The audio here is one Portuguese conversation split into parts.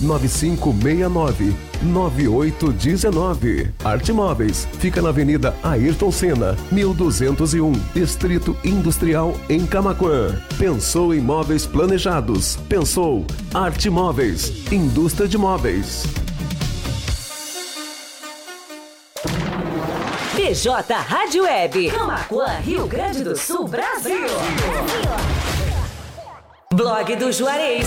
9569 9819. Arte Móveis fica na Avenida Ayrton Senna, 1201, Distrito Industrial em Camaquã. Pensou em móveis planejados? Pensou Arte Móveis, indústria de móveis. BJ Rádio Web, Camaquã, Rio Grande do Sul, Brasil. Brasil. Blog do Juarez.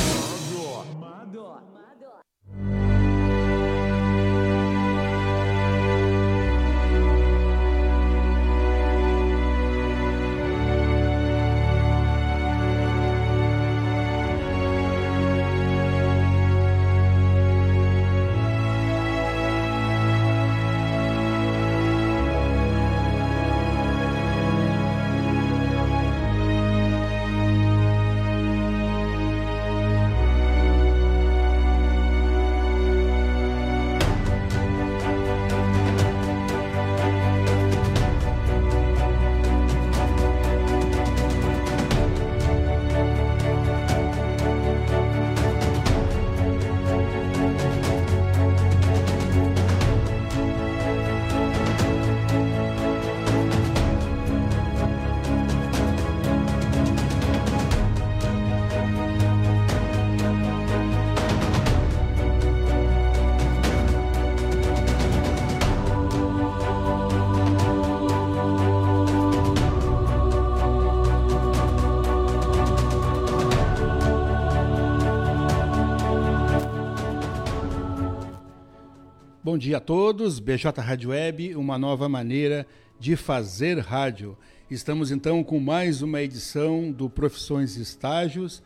Bom dia a todos, BJ Rádio Web, uma nova maneira de fazer rádio. Estamos então com mais uma edição do Profissões e Estágios,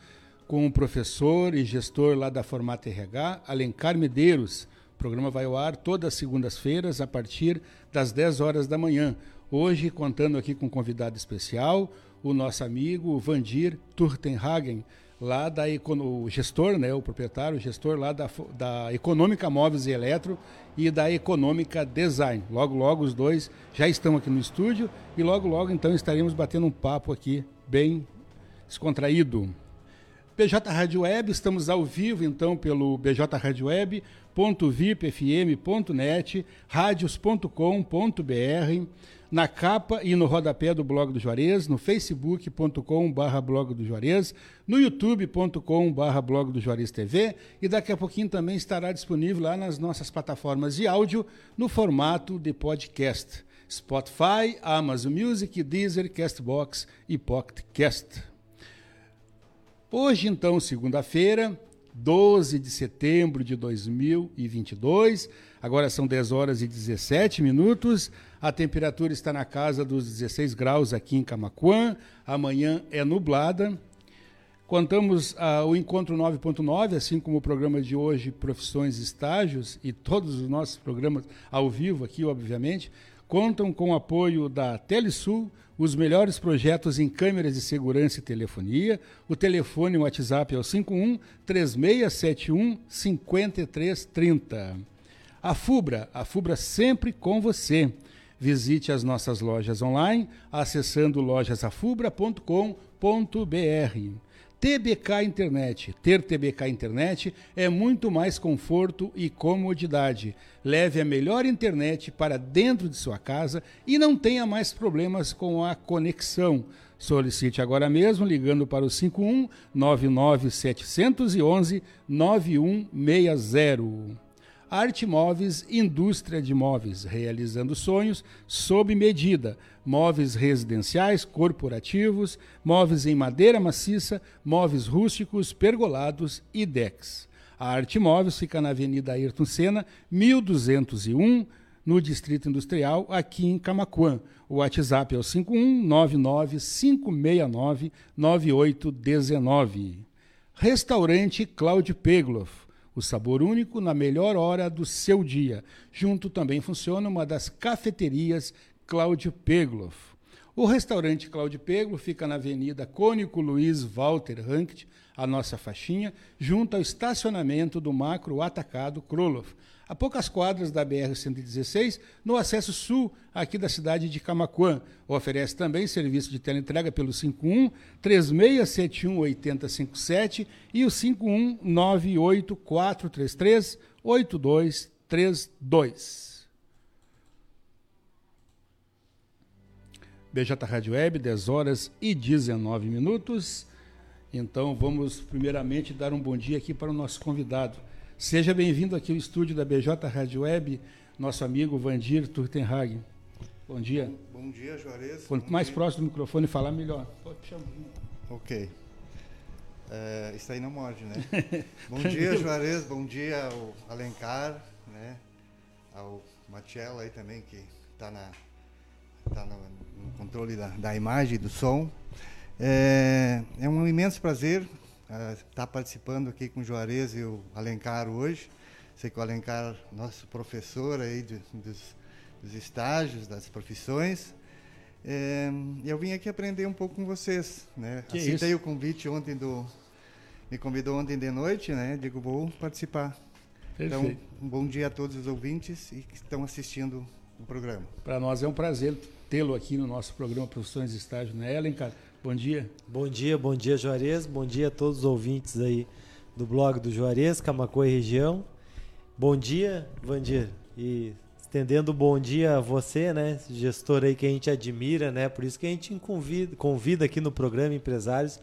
com o professor e gestor lá da Formata RH, Alencar Medeiros. O programa vai ao ar todas as segundas-feiras, a partir das 10 horas da manhã. Hoje, contando aqui com um convidado especial, o nosso amigo Vandir Turtenhagen, lá da o gestor, né, o proprietário, o gestor lá da, da Econômica Móveis e Eletro e da Econômica Design. Logo, logo os dois já estão aqui no estúdio e logo, logo então estaremos batendo um papo aqui bem descontraído. BJ Rádio Web, estamos ao vivo então pelo bjradioweb.vipfm.net, radios.com.br, na capa e no rodapé do blog do Juarez, no facebook.com.br blog do Juarez, no youtube.com.br blog do Juarez TV e daqui a pouquinho também estará disponível lá nas nossas plataformas de áudio no formato de podcast. Spotify, Amazon Music, Deezer, Castbox e Pocketcast. Hoje, então, segunda-feira, 12 de setembro de 2022, agora são 10 horas e 17 minutos. A temperatura está na casa dos 16 graus aqui em Camacuã. Amanhã é nublada. Contamos ah, o Encontro 9.9, assim como o programa de hoje, Profissões e Estágios, e todos os nossos programas ao vivo aqui, obviamente, contam com o apoio da Telesul, os melhores projetos em câmeras de segurança e telefonia. O telefone e o WhatsApp é o 51 3671 5330. A Fubra, a Fubra sempre com você. Visite as nossas lojas online acessando lojasafubra.com.br. TBK Internet. Ter TBK Internet é muito mais conforto e comodidade. Leve a melhor internet para dentro de sua casa e não tenha mais problemas com a conexão. Solicite agora mesmo ligando para o 51 99 711 9160. Arte Móveis, indústria de móveis, realizando sonhos sob medida. Móveis residenciais, corporativos, móveis em madeira maciça, móveis rústicos, pergolados e decks. A Arte Móveis fica na Avenida Ayrton Senna, 1201, no Distrito Industrial, aqui em Camacuã. O WhatsApp é o 51995699819. Restaurante Cláudio Pegloff o sabor único na melhor hora do seu dia. Junto também funciona uma das cafeterias Cláudio Pegloff. O restaurante Cláudio Peglo fica na Avenida Cônico Luiz Walter Rankt, a nossa faixinha, junto ao estacionamento do Macro Atacado Kroloff a poucas quadras da BR-116, no acesso sul aqui da cidade de Camacuã. Oferece também serviço de teleentrega pelo 51 3671 8057 e o 51 98433 8232. BJ Rádio Web, 10 horas e 19 minutos. Então vamos primeiramente dar um bom dia aqui para o nosso convidado. Seja bem-vindo aqui ao estúdio da BJ Rádio Web, nosso amigo Vandir Turtenhagen. Bom dia. Bom, dia, Juarez. Quanto mais dia. próximo do microfone falar, melhor. Ok. É, isso aí não morde, né? bom dia, Juarez. Bom dia ao Alencar, né? Ao Matiello aí também, que está tá no, no, controle da, da imagem e do som. É, é um imenso prazer está uh, participando aqui com o Juarez e o Alencar hoje. Sei que o Alencar, nosso professor aí de, dos, dos, estágios, das profissões. É, eu vim aqui aprender um pouco com vocês. Né? Que Aceitei isso? o convite ontem do. Me convidou ontem de noite, né? Digo, vou participar. Perfeito. Então, um bom dia a todos os ouvintes e que estão assistindo o programa. Para nós é um prazer tê-lo aqui no nosso programa Profissões de Estágio, né, Alencar? Bom dia. Bom dia, bom dia, Juarez. Bom dia a todos os ouvintes aí do blog do Juarez, e região. Bom dia, Vandir. E estendendo bom dia a você, né, gestor aí que a gente admira, né? Por isso que a gente convida, convida aqui no programa empresários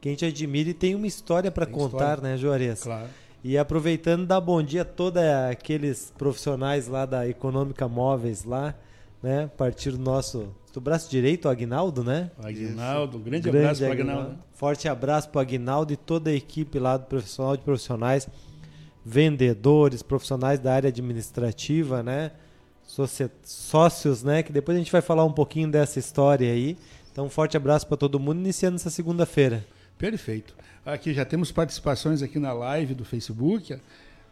que a gente admira e tem uma história para contar, história. né, Juarez? Claro. E aproveitando, dar bom dia a todos aqueles profissionais lá da Econômica Móveis lá, né? A partir do nosso do braço direito, o Agnaldo, né? Agnaldo, um grande, grande abraço para Agnaldo. Forte abraço para o Agnaldo e toda a equipe lá do profissional de profissionais, vendedores, profissionais da área administrativa, né? Sócios, né? Que depois a gente vai falar um pouquinho dessa história aí. Então, um forte abraço para todo mundo, iniciando essa segunda-feira. Perfeito. Aqui já temos participações aqui na live do Facebook.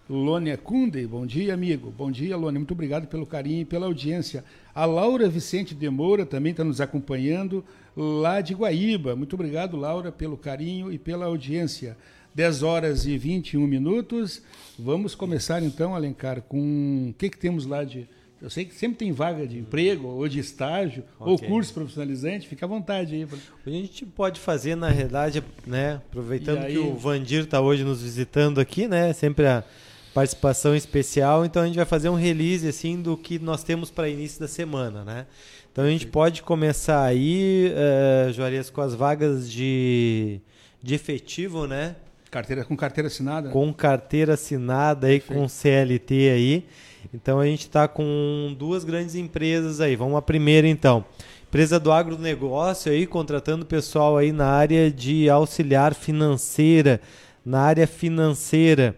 Lônia Kunde, bom dia, amigo. Bom dia, Lônia. Muito obrigado pelo carinho e pela audiência. A Laura Vicente de Moura também está nos acompanhando lá de Guaíba. Muito obrigado, Laura, pelo carinho e pela audiência. 10 horas e 21 minutos. Vamos começar então, Alencar, com o que, que temos lá de. Eu sei que sempre tem vaga de emprego, ou de estágio, okay. ou curso profissionalizante, fica à vontade aí. A gente pode fazer, na realidade, né? Aproveitando aí... que o Vandir está hoje nos visitando aqui, né? Sempre a participação especial. Então a gente vai fazer um release assim do que nós temos para início da semana, né? Então a gente pode começar aí, uh, Juarez, com as vagas de, de efetivo, né? Carteira com carteira assinada. Com carteira assinada aí, Perfeito. com CLT aí. Então a gente está com duas grandes empresas aí. Vamos à primeira então. Empresa do agronegócio aí, contratando pessoal aí na área de auxiliar financeira, na área financeira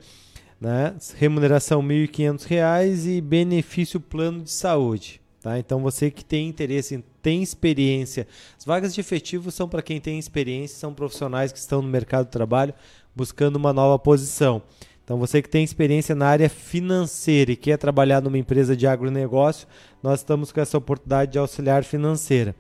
né? Remuneração R$ 1.500 e benefício plano de saúde. Tá? Então você que tem interesse, tem experiência. As vagas de efetivo são para quem tem experiência, são profissionais que estão no mercado de trabalho buscando uma nova posição. Então você que tem experiência na área financeira e quer trabalhar numa empresa de agronegócio, nós estamos com essa oportunidade de auxiliar financeira.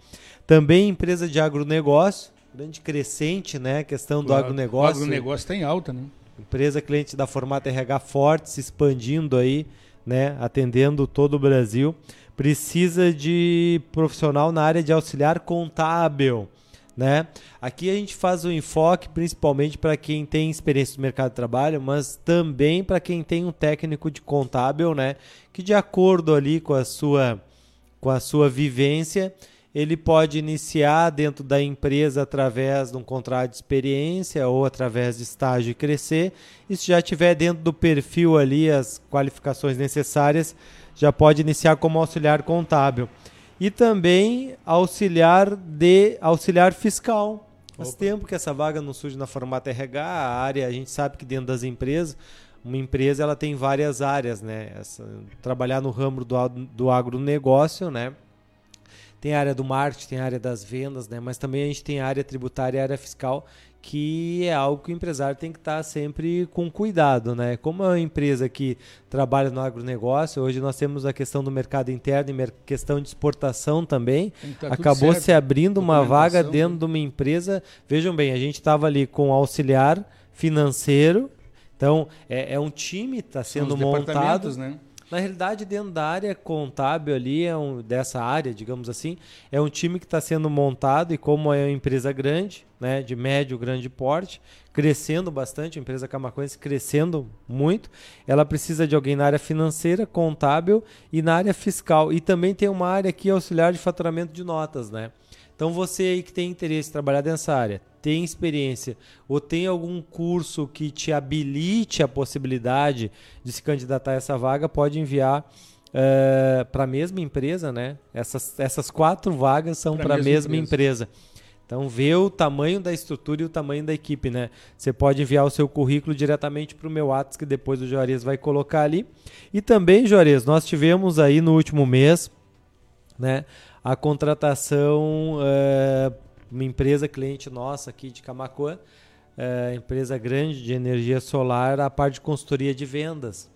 Também empresa de agronegócio, grande crescente, né? A questão do agronegócio. O agronegócio está em alta, né? Empresa cliente da Formata RH forte, se expandindo aí, né, atendendo todo o Brasil. Precisa de profissional na área de auxiliar contábil. Né? Aqui a gente faz o enfoque principalmente para quem tem experiência no mercado de trabalho, mas também para quem tem um técnico de contábil, né? Que de acordo ali com a sua com a sua vivência, ele pode iniciar dentro da empresa através de um contrato de experiência ou através de estágio e crescer. E se já tiver dentro do perfil ali as qualificações necessárias, já pode iniciar como auxiliar contábil. E também auxiliar de auxiliar fiscal. Faz Opa. tempo que essa vaga não surge na formata RH, a área, a gente sabe que dentro das empresas, uma empresa ela tem várias áreas, né? Essa, trabalhar no ramo do, do agronegócio, né? Tem a área do marketing, tem a área das vendas, né? Mas também a gente tem a área tributária e a área fiscal, que é algo que o empresário tem que estar sempre com cuidado, né? Como é uma empresa que trabalha no agronegócio, hoje nós temos a questão do mercado interno e questão de exportação também. Acabou se abrindo uma vaga dentro de uma empresa. Vejam bem, a gente estava ali com auxiliar financeiro. Então, é, é um time está sendo montado. Né? Na realidade, dentro da área contábil ali, é um, dessa área, digamos assim, é um time que está sendo montado e como é uma empresa grande, né, de médio, grande porte, crescendo bastante, a empresa camacuense crescendo muito, ela precisa de alguém na área financeira, contábil e na área fiscal. E também tem uma área aqui auxiliar de faturamento de notas, né? Então você aí que tem interesse em trabalhar nessa área, tem experiência ou tem algum curso que te habilite a possibilidade de se candidatar a essa vaga, pode enviar uh, eh, para a mesma empresa, né? Essas, essas quatro vagas são para a mesma, mesma empresa. empresa. Então vê o tamanho da estrutura e o tamanho da equipe, né? Você pode enviar o seu currículo diretamente para o meu Whats, que depois o Juarez vai colocar ali. E também, Juarez, nós tivemos aí no último mês, né? a contratação, uh, uma empresa cliente nossa aqui de Camacuã, uh, empresa grande de energia solar, a parte de consultoria de vendas.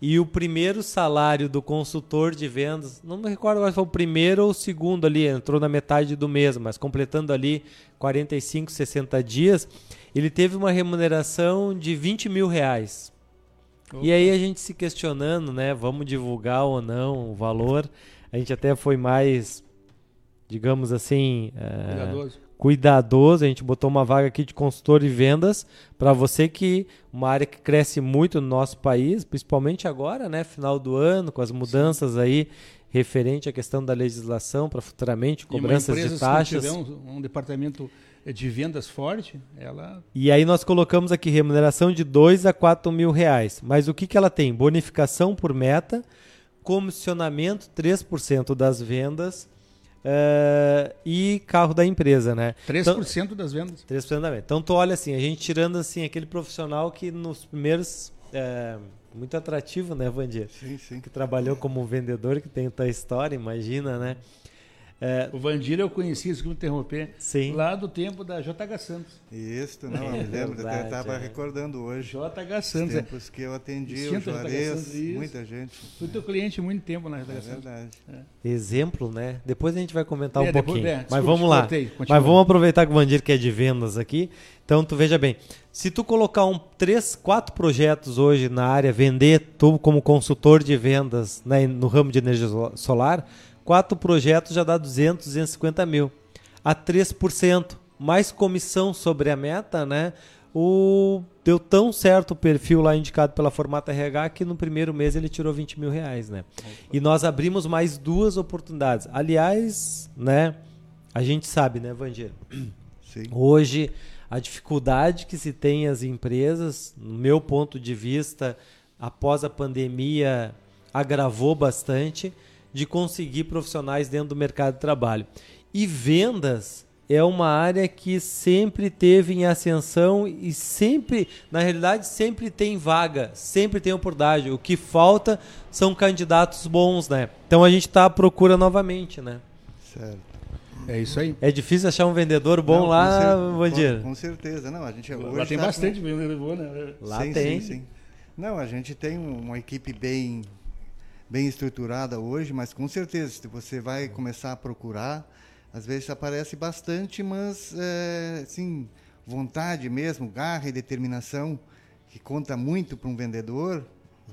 E o primeiro salário do consultor de vendas, não me recordo agora se foi o primeiro ou o segundo ali, entrou na metade do mês, mas completando ali 45, 60 dias, ele teve uma remuneração de 20 mil reais. Opa. E aí a gente se questionando, né? Vamos divulgar ou não o valor a gente até foi mais, digamos assim, é, cuidadoso. cuidadoso. A gente botou uma vaga aqui de consultor de vendas para você que uma área que cresce muito no nosso país, principalmente agora, né, final do ano, com as mudanças Sim. aí referente à questão da legislação para futuramente cobranças de taxas. Se tiver um, um departamento de vendas forte, ela. E aí nós colocamos aqui remuneração de 2 a 4 mil reais. Mas o que, que ela tem? Bonificação por meta comissionamento 3% das vendas uh, e carro da empresa, né? 3% então, das vendas? 3% da venda. Então tu olha assim, a gente tirando assim aquele profissional que nos primeiros uh, muito atrativo, né, Vandir? Sim, sim. Que trabalhou como vendedor, que tem tua história, imagina, né? É, o Vandir eu conheci, desculpa interromper, sim. lá do tempo da JH Santos. Isso, não, eu me lembro, eu estava é. recordando hoje. JH Santos. Os é. tempos que eu atendi, o Juarez, muita gente. Fui teu cliente muito tempo na JH é Santos. verdade. É. Exemplo, né? Depois a gente vai comentar um pouquinho. Depois, Mas vamos lá. Cortei, Mas vamos aproveitar que o Vandir que é de vendas aqui. Então tu veja bem, se tu colocar um três, quatro projetos hoje na área, vender tu como consultor de vendas né, no ramo de energia solar, Quatro projetos já dá 200, 250 mil. A 3%, mais comissão sobre a meta, né? O, deu tão certo o perfil lá indicado pela Formata RH que no primeiro mês ele tirou 20 mil reais, né? E nós abrimos mais duas oportunidades. Aliás, né? A gente sabe, né, Vandir? Sim. Hoje, a dificuldade que se tem as empresas, no meu ponto de vista, após a pandemia, agravou bastante de conseguir profissionais dentro do mercado de trabalho. E vendas é uma área que sempre teve em ascensão e sempre, na realidade, sempre tem vaga, sempre tem oportunidade. O que falta são candidatos bons, né? Então a gente está à procura novamente, né? Certo. É isso aí. É difícil achar um vendedor bom Não, lá, Vandir? Com, com, certeza. Não, a gente hoje lá tem tá bastante com... vendedor bom, né? Lá sim, tem. Sim, sim. Não, a gente tem uma equipe bem bem estruturada hoje, mas com certeza, se você vai começar a procurar, às vezes aparece bastante, mas, é, assim, vontade mesmo, garra e determinação, que conta muito para um vendedor,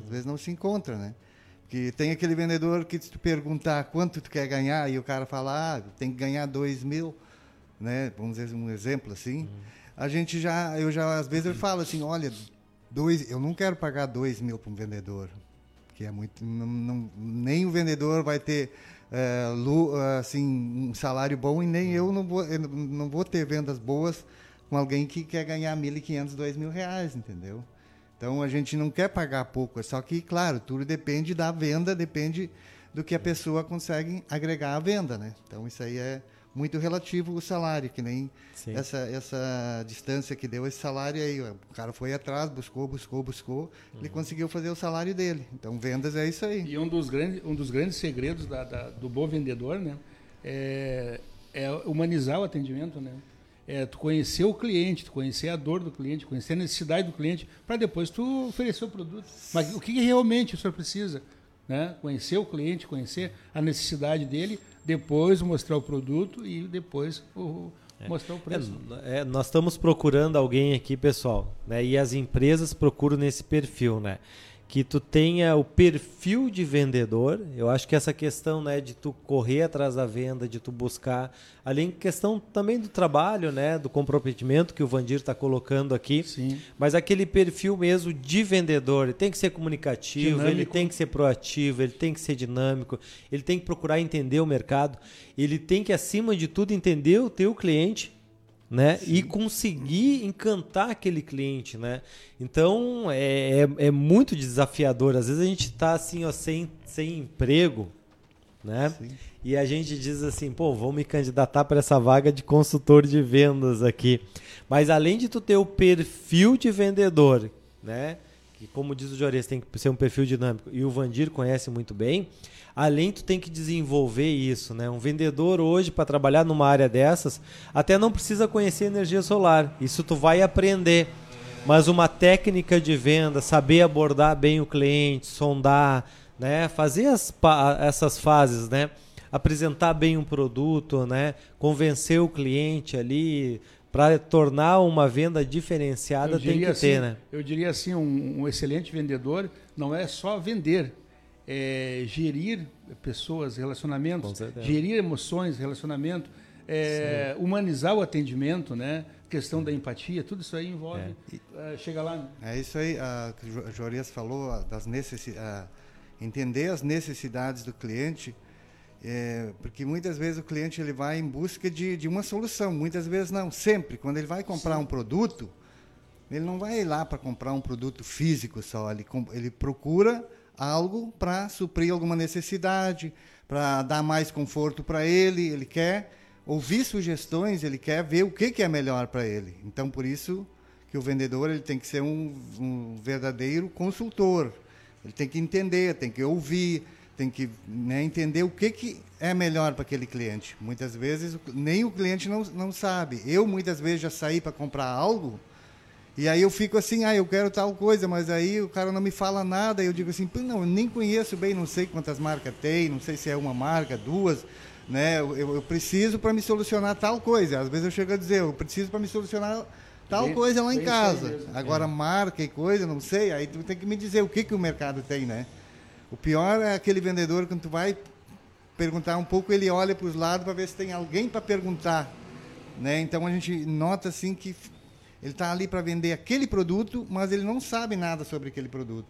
às vezes não se encontra, né? Porque tem aquele vendedor que se tu perguntar quanto tu quer ganhar e o cara fala, ah, tem que ganhar dois mil, né? Vamos dizer um exemplo assim. Uhum. A gente já, eu já às vezes eu falo assim, olha, dois, eu não quero pagar dois mil para um vendedor que é muito não, não, nem o vendedor vai ter é, lu, assim, um salário bom e nem eu não vou, não vou ter vendas boas com alguém que quer ganhar 1.500, 2.000 reais, entendeu? Então a gente não quer pagar pouco, é só que, claro, tudo depende da venda, depende do que a pessoa consegue agregar à venda, né? Então isso aí é muito relativo o salário, que nem essa, essa distância que deu esse salário aí. O cara foi atrás, buscou, buscou, buscou, uhum. ele conseguiu fazer o salário dele. Então vendas é isso aí. E um dos grandes, um dos grandes segredos da, da, do bom vendedor, né? É, é humanizar o atendimento, né? É tu conhecer o cliente, tu conhecer a dor do cliente, conhecer a necessidade do cliente, para depois tu oferecer o produto. Mas o que realmente o senhor precisa? Né? Conhecer o cliente, conhecer a necessidade dele, depois mostrar o produto e depois o, é. mostrar o preço. É, é, nós estamos procurando alguém aqui, pessoal, né? E as empresas procuram nesse perfil, né? Que tu tenha o perfil de vendedor. Eu acho que essa questão, né, de tu correr atrás da venda, de tu buscar, além questão também do trabalho, né, do comprometimento que o Vandir está colocando aqui. Sim. Mas aquele perfil mesmo de vendedor, ele tem que ser comunicativo, dinâmico. ele tem que ser proativo, ele tem que ser dinâmico, ele tem que procurar entender o mercado, ele tem que acima de tudo entender o teu cliente né? Sim. E conseguir encantar aquele cliente, né? Então é, é, é, muito desafiador. Às vezes a gente está assim, ó, sem, sem emprego, né? Sim. E a gente diz assim, pô, vou me candidatar para essa vaga de consultor de vendas aqui. Mas além de tu ter o perfil de vendedor, né? Que como diz o Juarez, tem que ser um perfil dinâmico. E o Vandir conhece muito bem além tu tem que desenvolver isso, né? Um vendedor hoje para trabalhar numa área dessas, até não precisa conhecer energia solar. Isso tu vai aprender. Mas uma técnica de venda, saber abordar bem o cliente, sondar, né? Fazer as, essas fases, né? Apresentar bem um produto, né? Convencer o cliente ali, para tornar uma venda diferenciada tem que assim, ter, né? Eu diria assim, um, um, excelente vendedor não é só vender, é, gerir pessoas, relacionamentos, gerir emoções, relacionamento, é, humanizar o atendimento, né? questão da empatia, tudo isso aí envolve. É. Uh, chega lá. É isso aí, a uh, Jorias falou das necessidades, entender as necessidades do cliente, é, porque muitas vezes o cliente ele vai em busca de, de uma solução, muitas vezes não, sempre. Quando ele vai comprar Sim. um produto, ele não vai lá para comprar um produto físico só, ele, ele procura algo para suprir alguma necessidade, para dar mais conforto para ele. Ele quer ouvir sugestões, ele quer ver o que, que é melhor para ele. Então, por isso que o vendedor ele tem que ser um, um verdadeiro consultor. Ele tem que entender, tem que ouvir, tem que né, entender o que, que é melhor para aquele cliente. Muitas vezes nem o cliente não, não sabe. Eu muitas vezes já saí para comprar algo e aí eu fico assim, ah, eu quero tal coisa, mas aí o cara não me fala nada, e eu digo assim, não, eu nem conheço bem, não sei quantas marcas tem, não sei se é uma marca, duas, né? Eu, eu preciso para me solucionar tal coisa. Às vezes eu chego a dizer, eu preciso para me solucionar tal bem, coisa lá em casa. Agora é. marca e coisa, não sei, aí tu tem que me dizer o que que o mercado tem, né? O pior é aquele vendedor quando tu vai perguntar um pouco, ele olha para os lados para ver se tem alguém para perguntar, né? Então a gente nota assim que ele está ali para vender aquele produto, mas ele não sabe nada sobre aquele produto.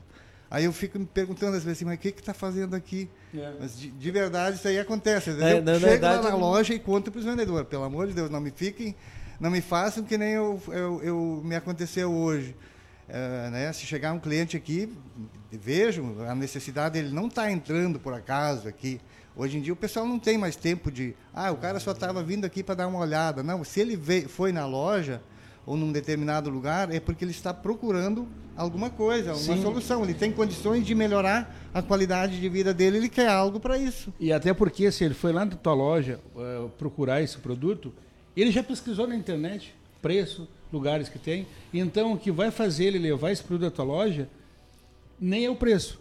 Aí eu fico me perguntando às vezes assim, mas o que está fazendo aqui? É. Mas de, de, verdade isso aí acontece. Às vezes é, eu chego verdade, lá na loja e conto para os vendedores. Pelo amor de Deus, não me fiquem, não me façam que nem eu, eu, eu me aconteceu hoje. É, né? Se chegar um cliente aqui, vejo a necessidade, ele não está entrando por acaso aqui. Hoje em dia o pessoal não tem mais tempo de, ah, o cara só estava vindo aqui para dar uma olhada. Não, se ele veio, foi na loja, ou num determinado lugar, é porque ele está procurando alguma coisa, uma solução. Ele tem condições de melhorar a qualidade de vida dele, ele quer algo para isso. E até porque se ele foi lá na tua loja uh, procurar esse produto, ele já pesquisou na internet preço, lugares que tem. Então o que vai fazer ele levar esse produto à tua loja nem é o preço,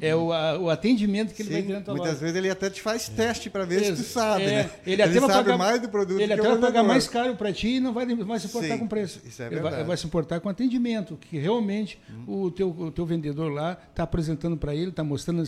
é o, a, o atendimento que ele vai ter na tua Muitas loja. vezes ele até te faz teste para ver se tu sabe, é, né? Ele, até ele sabe pagar, mais do produto Ele que até vai pagar mais caro para ti e não vai, vai se importar Sim, com preço. Isso é ele verdade. vai, vai, se importar com atendimento, que realmente hum. o, teu, o teu vendedor lá está apresentando para ele, está mostrando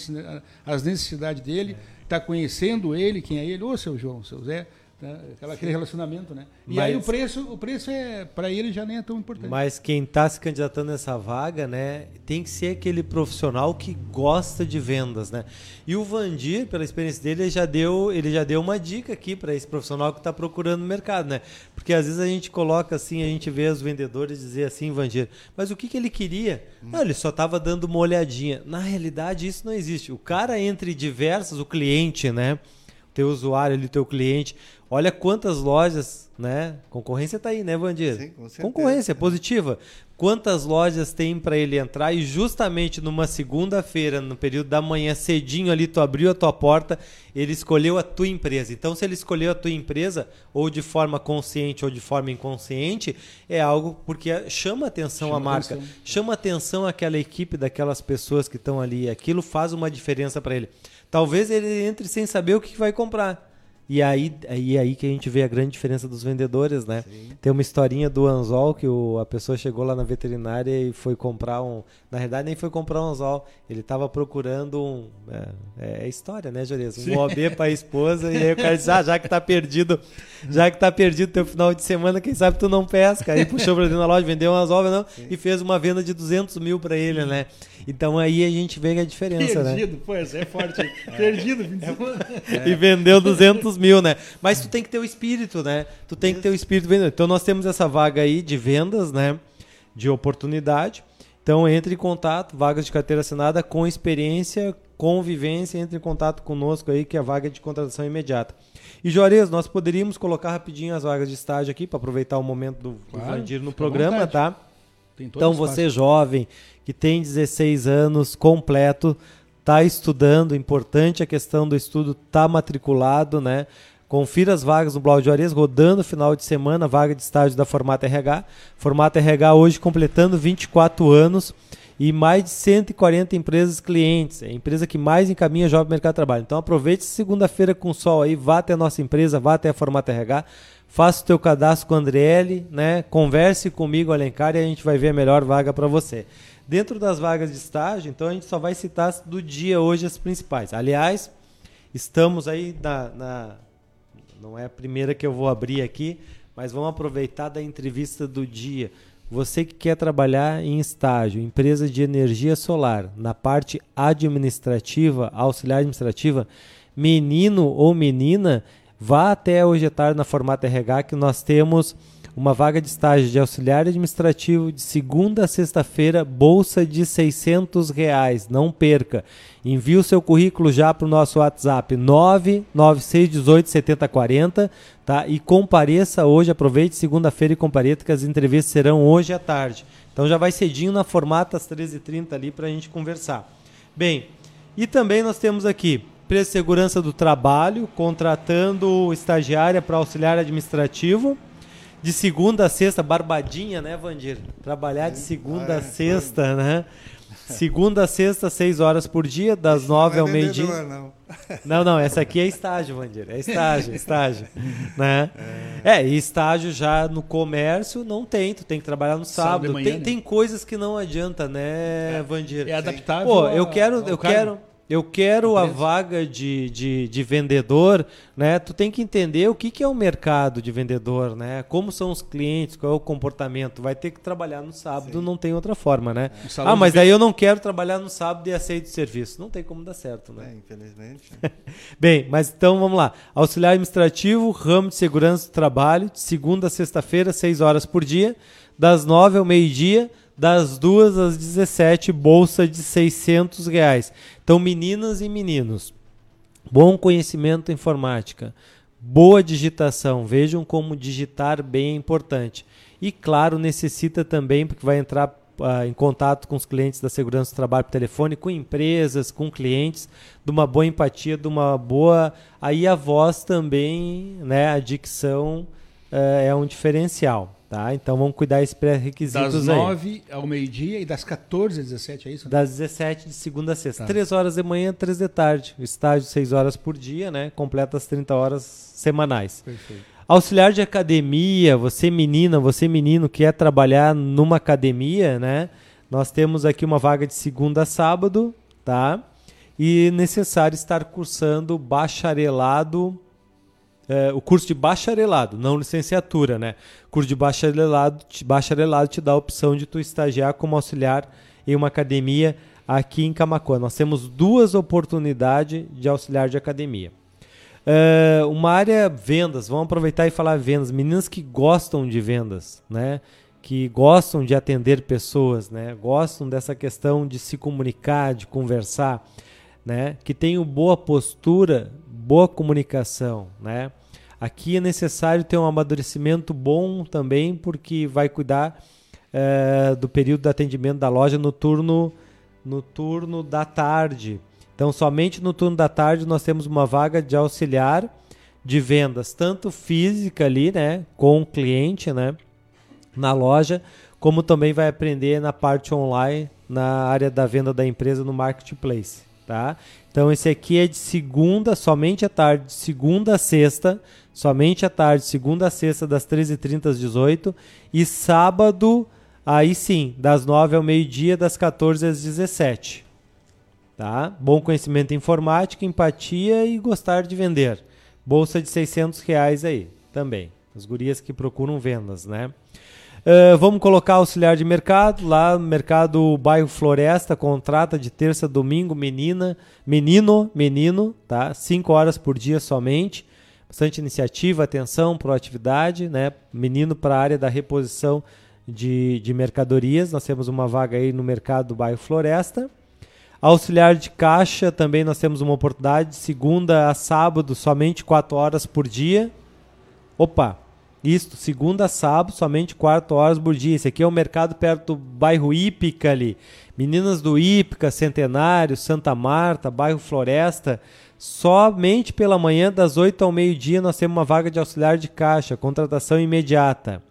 as necessidades dele, está é. conhecendo ele, quem é ele. Ô, seu João, seu Zé, Né? Aquela, aquele relacionamento, né? E Mas- aí o preço, o preço é para ele já nem é tão importante. Mas quem está se candidatando nessa vaga, né, tem que ser aquele profissional que gosta de vendas, né? E o Vandir, pela experiência dele, ele já deu, ele já deu uma dica aqui para esse profissional que está procurando no mercado, né? Porque às vezes a gente coloca assim, a gente vê os vendedores dizer assim, Vandir, mas o que, que ele queria? Não, ele só estava dando uma olhadinha. Na realidade, isso não existe. O cara entre diversas, o cliente, né? Teu usuário ali, teu cliente, olha quantas lojas, né? Concorrência tá aí, né, Vandir? Sim, com certeza. Concorrência positiva. Quantas lojas tem para ele entrar e justamente numa segunda-feira, no período da manhã, cedinho ali, tu abriu a tua porta, ele escolheu a tua empresa. Então, se ele escolheu a tua empresa, ou de forma consciente ou de forma inconsciente, é algo porque chama atenção Chama a marca, atenção. chama atenção aquela equipe daquelas pessoas que estão ali. Aquilo faz uma diferença para ele. Talvez ele entre sem saber o que vai comprar. E aí, aí, aí que a gente vê a grande diferença dos vendedores, né? Tem uma historinha do anzol que o, a pessoa chegou lá na veterinária e foi comprar um. Na verdade, nem foi comprar um anzol. Ele estava procurando um. É, é história, né, Jores? Um OB para a esposa. E aí o cara disse: Ah, já que tá perdido, já que tá perdido teu final de semana, quem sabe tu não pesca. Aí puxou pra dentro da loja, vendeu um anzol, não, e fez uma venda de 200 mil para ele, né? Então aí a gente vê a diferença, né? Perdido, pô, essa é forte. hein? Perdido, fim de semana. e vendeu 200 mil, né? Mas tu tem que ter o espírito, né? Tu tem que ter o espírito vendedor. Então nós temos essa vaga aí de vendas, né? De oportunidade. Então entre em contato, vagas de carteira assinada com experiência, convivência, entre em contato conosco aí, que é a vaga de contratação imediata. E Juarez, nós poderíamos colocar rapidinho as vagas de estágio aqui para aproveitar o momento do, do Claro, Vandir no programa, tá? Tem todo Então espaço. você jovem que tem 16 anos completo, está estudando, importante a questão do estudo, está matriculado, né? Confira as vagas no Blau de Juarez, rodando final de semana, vaga de estágio da Formata RH. Formata RH hoje completando 24 anos e mais de 140 empresas clientes. É a empresa que mais encaminha jovem ao mercado de trabalho. Então aproveite segunda-feira com sol aí, vá até a nossa empresa, vá até a Formata RH, faça o teu cadastro com a Andriele, né? Converse comigo, Alencar, e a gente vai ver a melhor vaga para você. Dentro das vagas de estágio, então a gente só vai citar do dia hoje as principais. Aliás, estamos aí na, na- não é a primeira que eu vou abrir aqui, mas vamos aproveitar da entrevista do dia. Você que quer trabalhar em estágio, empresa de energia solar, na parte administrativa, auxiliar administrativa, menino ou menina, vá até hoje à tarde na Formata RH que nós temos uma vaga de estágio de auxiliar administrativo de segunda a sexta-feira, bolsa de 600 reais. Não perca. Envie o seu currículo já para o nosso WhatsApp 996187040 tá? e compareça hoje. Aproveite segunda-feira e compareça que as entrevistas serão hoje à tarde. Então já vai cedinho na formata às 13h30 ali para a gente conversar. Bem, e também nós temos aqui de Segurança do Trabalho, contratando estagiária para auxiliar administrativo. De segunda a sexta, barbadinha, né, Vandir? Trabalhar de segunda a é, sexta, né? Segunda a sexta, seis horas por dia, das nove Não ao é meio-dia. não. Não, não, essa aqui é estágio, Vandir. É estágio, estágio. Né? É, e estágio já no comércio não tem, tu tem que trabalhar no Sábado sábado. de manhã, tem, né? tem coisas que não adianta, né, Vandir? É adaptável. Pô, eu quero, eu quero, eu quero a vaga de, de, de vendedor, né? Tu tem que entender o que, que é o mercado de vendedor, né? Como são os clientes, qual é o comportamento. Vai ter que trabalhar no sábado, não tem outra forma, né? Salão Ah, mas daí eu não quero trabalhar no sábado e aceito serviço. Não tem como dar certo, né? É, infelizmente. Bem, mas então vamos lá. Auxiliar administrativo, ramo de segurança do trabalho, de segunda a sexta-feira, 6 horas por dia, das 9 ao meio-dia, das 2 às 17, bolsa de 600 reais. Então, meninas e meninos, bom conhecimento informática, boa digitação, vejam como digitar bem é importante. E claro, necessita também, porque vai entrar ah, em contato com os clientes da segurança do trabalho por telefone, com empresas, com clientes, de uma boa empatia, de uma boa. Aí a voz também, né? A dicção eh, é um diferencial. Tá? Então vamos cuidar esses pré-requisitos Das aí. 9 ao meio-dia e das 14 às 17, é isso? né? Das 17 de segunda a sexta. Tá. 3 horas de manhã, 3 de tarde. O estágio 6 horas por dia, né? Completa as 30 horas semanais. Perfeito. Auxiliar de academia, você menina, você menino quer trabalhar numa academia, né? Nós temos aqui uma vaga de segunda a sábado, tá? E necessário estar cursando bacharelado é, o curso de bacharelado, não licenciatura, né? Curso de bacharelado, bacharelado te dá a opção de tu estagiar como auxiliar em uma academia aqui em Camacuã. Nós temos duas oportunidades de auxiliar de academia. Uh, uma área vendas, vamos aproveitar e falar vendas. Meninas que gostam de vendas, né? Que gostam de atender pessoas, né? Gostam dessa questão de se comunicar, de conversar, né? Que tenham boa postura, boa comunicação, né? Aqui é necessário ter um amadurecimento bom também, porque vai cuidar uh, do período de atendimento da loja no turno, no turno da tarde então, somente no turno da tarde nós temos uma vaga de auxiliar de vendas, tanto física ali, né, com o cliente, né, na loja, como também vai aprender na parte online, na área da venda da empresa no marketplace, tá? Então esse aqui é de segunda, somente à tarde, de segunda a sexta, somente à tarde, segunda a sexta, das 13h30 às 18 e sábado, aí sim, das 9 ao meio-dia, das 14 às 17 Tá? Bom conhecimento em informática, empatia e gostar de vender. Bolsa de 600 reais aí também. As gurias que procuram vendas, né? Uh, vamos colocar auxiliar de mercado. Lá no mercado bairro Floresta, contrata de terça a domingo, menina, menino, menino, tá? Cinco horas por dia somente. Bastante iniciativa, atenção, proatividade, né? Menino para a área da reposição de, de mercadorias. Nós temos uma vaga aí no mercado bairro Floresta. Auxiliar de caixa, também nós temos uma oportunidade, segunda a sábado, somente 4 horas por dia. Opa, isto, segunda a sábado, somente 4 horas por dia. Esse aqui é o mercado perto do bairro Ípica ali. Meninas do Ípica, Centenário, Santa Marta, bairro Floresta. Somente pela manhã, das 8 ao meio-dia, nós temos uma vaga de auxiliar de caixa, contratação imediata.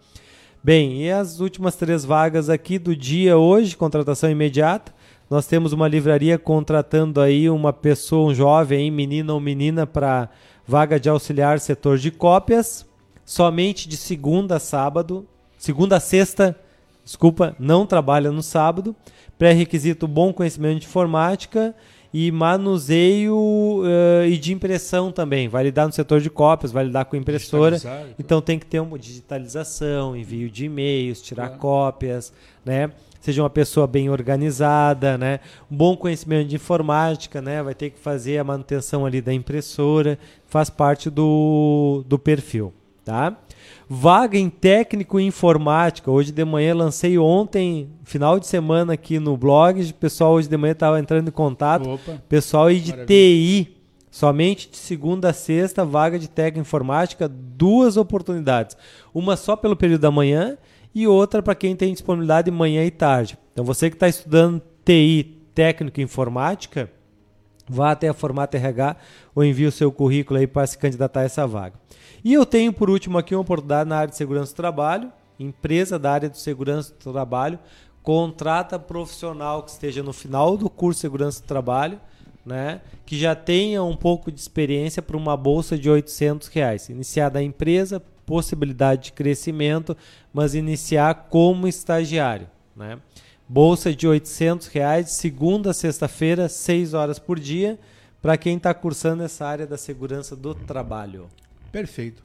Bem, e as últimas três vagas aqui do dia hoje, contratação imediata. Nós temos uma livraria contratando aí uma pessoa, um jovem, menino ou menina, para vaga de auxiliar setor de cópias, somente de segunda a sábado, segunda a sexta, desculpa, não trabalha no sábado. Pré-requisito bom conhecimento de informática e manuseio uh, e de impressão também. Vai lidar no setor de cópias, vai lidar com impressora. Então tem que ter uma digitalização, envio de e-mails, tirar cópias, né? seja uma pessoa bem organizada, né? Um bom conhecimento de informática, né? Vai ter que fazer a manutenção ali da impressora, faz parte do, do perfil, tá? Vaga em técnico em informática. Hoje de manhã lancei ontem, final de semana aqui no blog. O pessoal hoje de manhã estava entrando em contato. Opa, pessoal aí de maravilha. TI, somente de segunda a sexta, vaga de técnico em informática, duas oportunidades. Uma só pelo período da manhã e outra para quem tem disponibilidade manhã e tarde. Então você que está estudando TI, técnico informática, vá até a Formata RH ou envie o seu currículo aí para se candidatar a essa vaga. E eu tenho por último aqui uma oportunidade na área de segurança do trabalho, empresa da área de segurança do trabalho, contrata profissional que esteja no final do curso de segurança do trabalho, né, que já tenha um pouco de experiência para uma bolsa de 800 reais. Iniciada a empresa, possibilidade de crescimento, mas iniciar como estagiário. Né? Bolsa de R$ reais, segunda a sexta-feira, 6 horas por dia, para quem está cursando essa área da segurança do trabalho. Perfeito.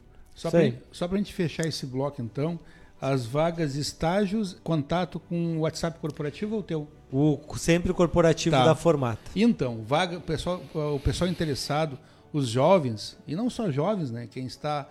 Só para a gente fechar esse bloco, então, as vagas, estágios, contato com o WhatsApp corporativo ou teu? O, sempre o corporativo tá. da Formata. Então, vaga, o pessoal, o pessoal interessado, os jovens, e não só jovens, né? Quem está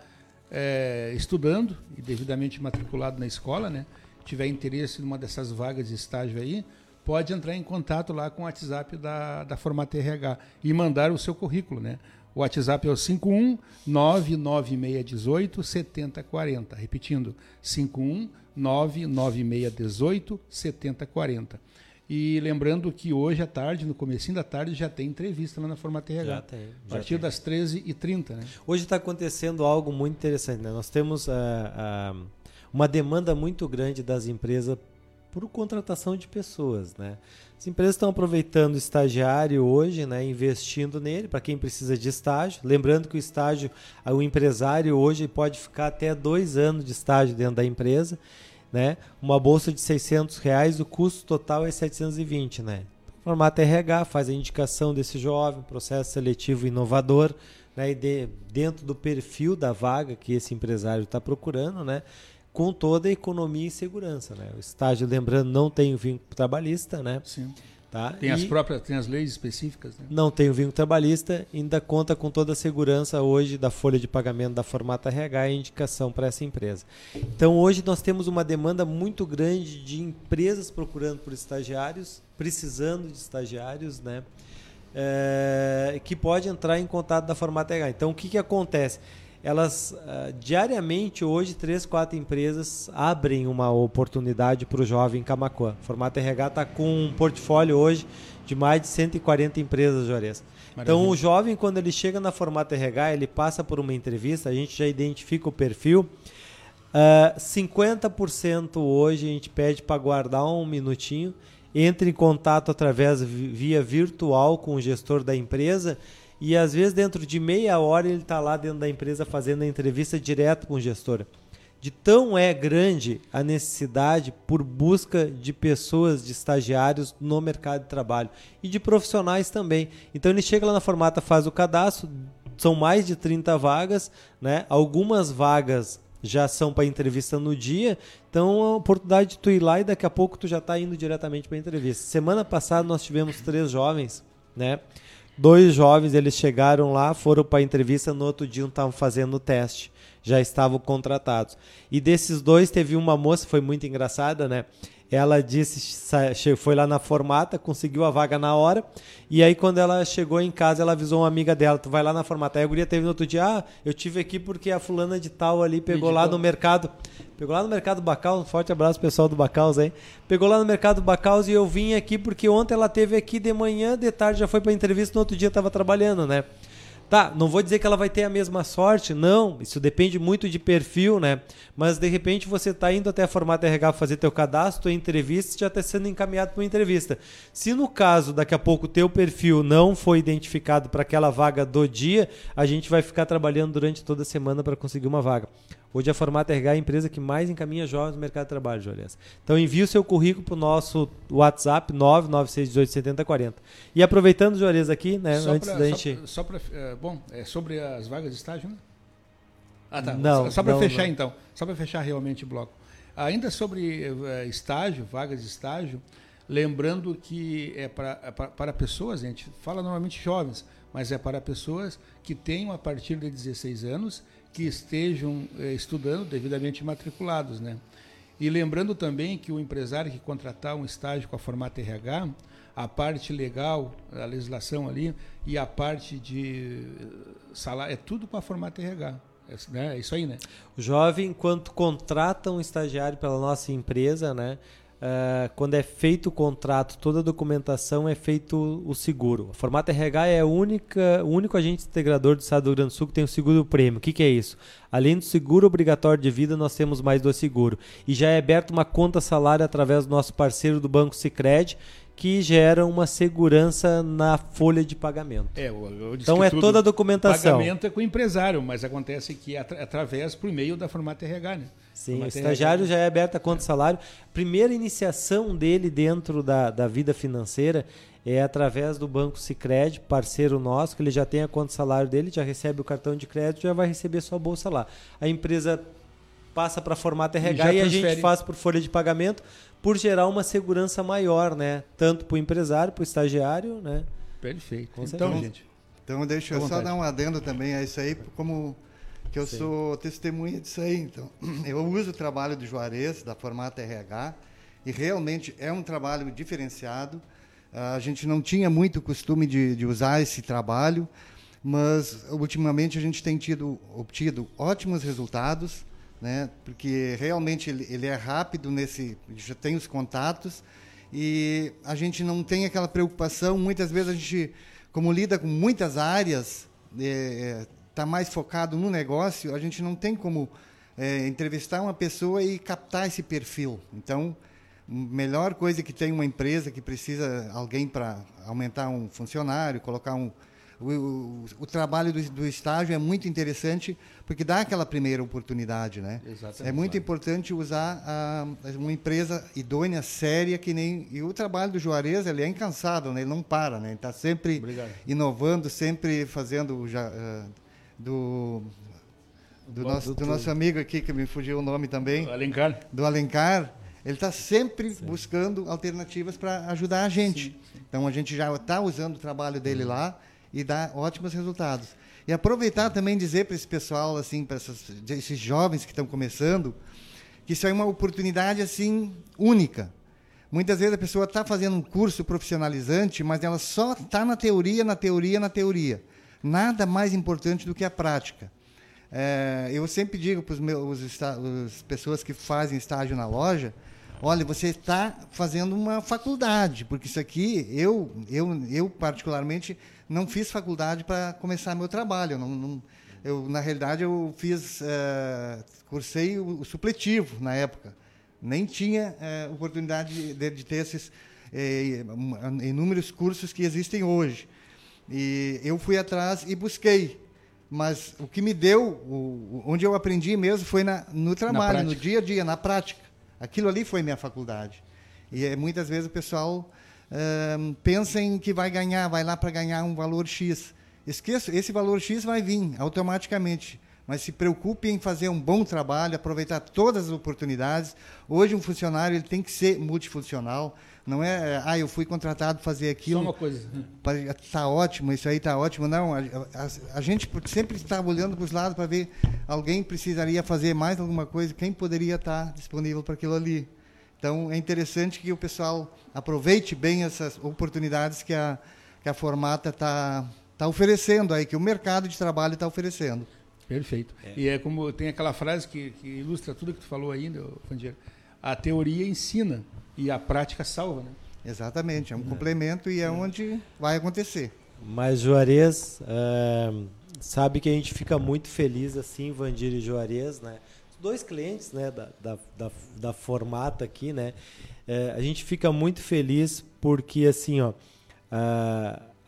é, estudando e devidamente matriculado na escola, né? Tiver interesse numa dessas vagas de estágio aí, pode entrar em contato lá com o WhatsApp da, da Formata RH e mandar o seu currículo, né? O WhatsApp é o 51 99618 7040. Repetindo, 51 99618 7040. E lembrando que hoje à tarde, no comecinho da tarde, já tem entrevista lá na Formata RH. Já tem. Já a partir tem. das 13h30, né? Hoje está acontecendo algo muito interessante. Né? Nós temos uh, uh, uma demanda muito grande das empresas por contratação de pessoas, né? As empresas estão aproveitando o estagiário hoje, né, investindo nele para quem precisa de estágio. Lembrando que o estágio, o empresário hoje pode ficar até dois anos de estágio dentro da empresa né? Uma bolsa de 600 reais, o custo total é 720, né? Formato RH faz a indicação desse jovem, processo seletivo inovador, né, de, dentro do perfil da vaga que esse empresário está procurando, né, com toda a economia e segurança. Né? O estágio, lembrando, não tem o vínculo trabalhista, né? Sim. Tá? Tem as próprias, tem as leis específicas, né? Não tem o vínculo trabalhista, ainda conta com toda a segurança hoje da folha de pagamento da Formata RH e indicação para essa empresa. Então hoje nós temos uma demanda muito grande de empresas procurando por estagiários, precisando de estagiários, né? É, que pode entrar em contato da Formata RH. Então o que, que acontece? Elas uh, diariamente hoje três, quatro empresas abrem uma oportunidade para o jovem em Camacuã. O Formato RH está com um portfólio hoje de mais de 140 empresas, Juarez. Então o jovem quando ele chega na Formato RH, ele passa por uma entrevista, a gente já identifica o perfil. Uh, ah, 50% hoje a gente pede para guardar um minutinho, entre em contato através via virtual com o gestor da empresa e às vezes dentro de meia hora ele está lá dentro da empresa fazendo a entrevista direto com o gestor. De tão é grande a necessidade por busca de pessoas, de estagiários no mercado de trabalho e de profissionais também. Então ele chega lá na formata, faz o cadastro, são mais de 30 vagas, né? Algumas vagas já são para entrevista no dia, então é uma oportunidade de tu ir lá e daqui a pouco tu já está indo diretamente para a entrevista. Semana passada nós tivemos três jovens, né? Dois jovens, eles chegaram lá, foram para a entrevista, no outro dia estavam fazendo o teste, já estavam contratados. E desses dois, teve uma moça, foi muito engraçada, né? Ela disse, foi lá na formata, conseguiu a vaga na hora. E aí, quando ela chegou em casa, ela avisou uma amiga dela: Tu vai lá na formata. Aí a guria teve no outro dia: Ah, eu tive aqui porque a fulana de tal ali pegou lá no mercado. Pegou lá no mercado Bacaus. Um forte abraço pessoal do Bacaus aí. Pegou lá no mercado Bacaus e eu vim aqui porque ontem ela teve aqui de manhã, de tarde já foi para entrevista, no outro dia estava trabalhando, né? Tá, não vou dizer que ela vai ter a mesma sorte, não. Isso depende muito de perfil, né? Mas de repente você está indo até a Formata RH fazer teu cadastro, tua entrevista, já está sendo encaminhado para uma entrevista. Se no caso daqui a pouco teu perfil não foi identificado para aquela vaga do dia, a gente vai ficar trabalhando durante toda a semana para conseguir uma vaga. Hoje a Formata RH é a empresa que mais encaminha jovens no mercado de trabalho, Juarez. Então envie o seu currículo para o nosso WhatsApp 996187040. E aproveitando, Juarez, aqui, né, só antes pra, da gente... Só para... É, bom, é sobre as vagas de estágio, né? Ah, tá. Não, só para fechar, não. então. Só para fechar realmente o bloco. Ainda sobre uh, estágio, vagas de estágio, lembrando que é para, é para, para pessoas, a gente fala normalmente jovens, mas é para pessoas que tenham a partir de 16 anos que estejam eh, estudando devidamente matriculados, né? E lembrando também que o empresário que contratar um estágio com a formata RH, a parte legal, a legislação ali, e a parte de eh, salário, é tudo com a formata RH. É, né? é isso aí, né? O jovem, enquanto contrata um estagiário pela nossa empresa, né? Uh, quando é feito o contrato, toda a documentação é feito o seguro. O formato RH é a única, o único agente integrador do Estado do Rio Grande do Sul que tem o seguro prêmio. O que, que é isso? Além do seguro obrigatório de vida, nós temos mais do seguro. E já é aberto uma conta salário através do nosso parceiro do Banco Sicredi que gera uma segurança na folha de pagamento. É, então é toda a documentação. O pagamento é com o empresário, mas acontece que é através por meio da formata RH, né? Sim, o estagiário já é aberto a conta é. salário. Primeira iniciação dele dentro da, da vida financeira é através do Banco Sicredi, parceiro nosso, que ele já tem a conta salário dele, já recebe o cartão de crédito, já vai receber sua bolsa lá. A empresa passa para formato RH e, e a gente faz por folha de pagamento por gerar uma segurança maior, né? Tanto para o empresário, para o estagiário, né? Perfeito. Com então, gente. Então, deixa eu só dar um adendo também a isso aí, como que eu Sim. sou testemunha disso aí. Então, eu uso o trabalho do Juarez, da Formata RH, e realmente é um trabalho diferenciado. A gente não tinha muito costume de, de usar esse trabalho, mas ultimamente a gente tem tido, obtido ótimos resultados né? Porque realmente ele, ele é rápido nesse, já tem os contatos e a gente não tem aquela preocupação. Muitas vezes a gente, como lida com muitas áreas, é, tá mais focado no negócio, a gente não tem como é, entrevistar uma pessoa e captar esse perfil. Então, melhor coisa que tem uma empresa que precisa alguém para aumentar um funcionário, colocar um o, o, o trabalho do, do, estágio é muito interessante porque dá aquela primeira oportunidade, né? Exatamente. É muito importante usar a, uma empresa idônea, séria, que nem e o trabalho do Juarez ele é incansável, né? Ele não para, né? Ele está sempre Obrigado. inovando, sempre fazendo já, uh, do do, nosso, do nosso amigo aqui, que me fugiu o nome também. Do Alencar. Do Alencar. Ele está sempre sim. buscando alternativas para ajudar a gente. Sim. Então a gente já está usando o trabalho dele lá e dá ótimos resultados. E aproveitar também dizer para esse pessoal, assim, para esses jovens que estão começando, que isso é uma oportunidade assim única. Muitas vezes a pessoa está fazendo um curso profissionalizante, mas ela só está na teoria, na teoria, na teoria. Nada mais importante do que a prática. É, eu sempre digo para as pessoas que fazem estágio na loja, olha, você está fazendo uma faculdade, porque isso aqui, eu, eu, eu particularmente, não fiz faculdade para começar meu trabalho. Não, não, eu, na realidade, eu fiz, uh, cursei o, o, supletivo na época. Nem tinha uh, oportunidade de, de, ter esses uh, inúmeros cursos que existem hoje. E eu fui atrás e busquei. Mas o que me deu, o, onde eu aprendi mesmo, foi na, no trabalho, no dia a dia, na prática. Aquilo ali foi minha faculdade. E muitas vezes o pessoal pensa em que vai ganhar, vai lá para ganhar um valor X. Esqueça, esse valor X vai vir automaticamente. Mas se preocupe em fazer um bom trabalho, aproveitar todas as oportunidades. Hoje um funcionário ele tem que ser multifuncional. Não é, ah, eu fui contratado para fazer aquilo. Só uma coisa. Está ótimo, isso aí está ótimo. Não, a, a, a gente sempre está olhando para os lados para ver alguém precisaria fazer mais alguma coisa, quem poderia estar tá disponível para aquilo ali. Então, é interessante que o pessoal aproveite bem essas oportunidades que a, que a Formata está tá oferecendo aí, que o mercado de trabalho está oferecendo. Perfeito. É. E é como tem aquela frase que, que ilustra tudo que tu falou ainda, Fandiero. A teoria ensina e a prática salva, né? Exatamente, é um é. complemento e é, é, onde vai acontecer. Mas Juarez, é, sabe que a gente fica muito feliz assim, Vandir e Juarez, né? dois clientes né, da, da, da, da Formata aqui, né? É, a gente fica muito feliz porque assim, ó,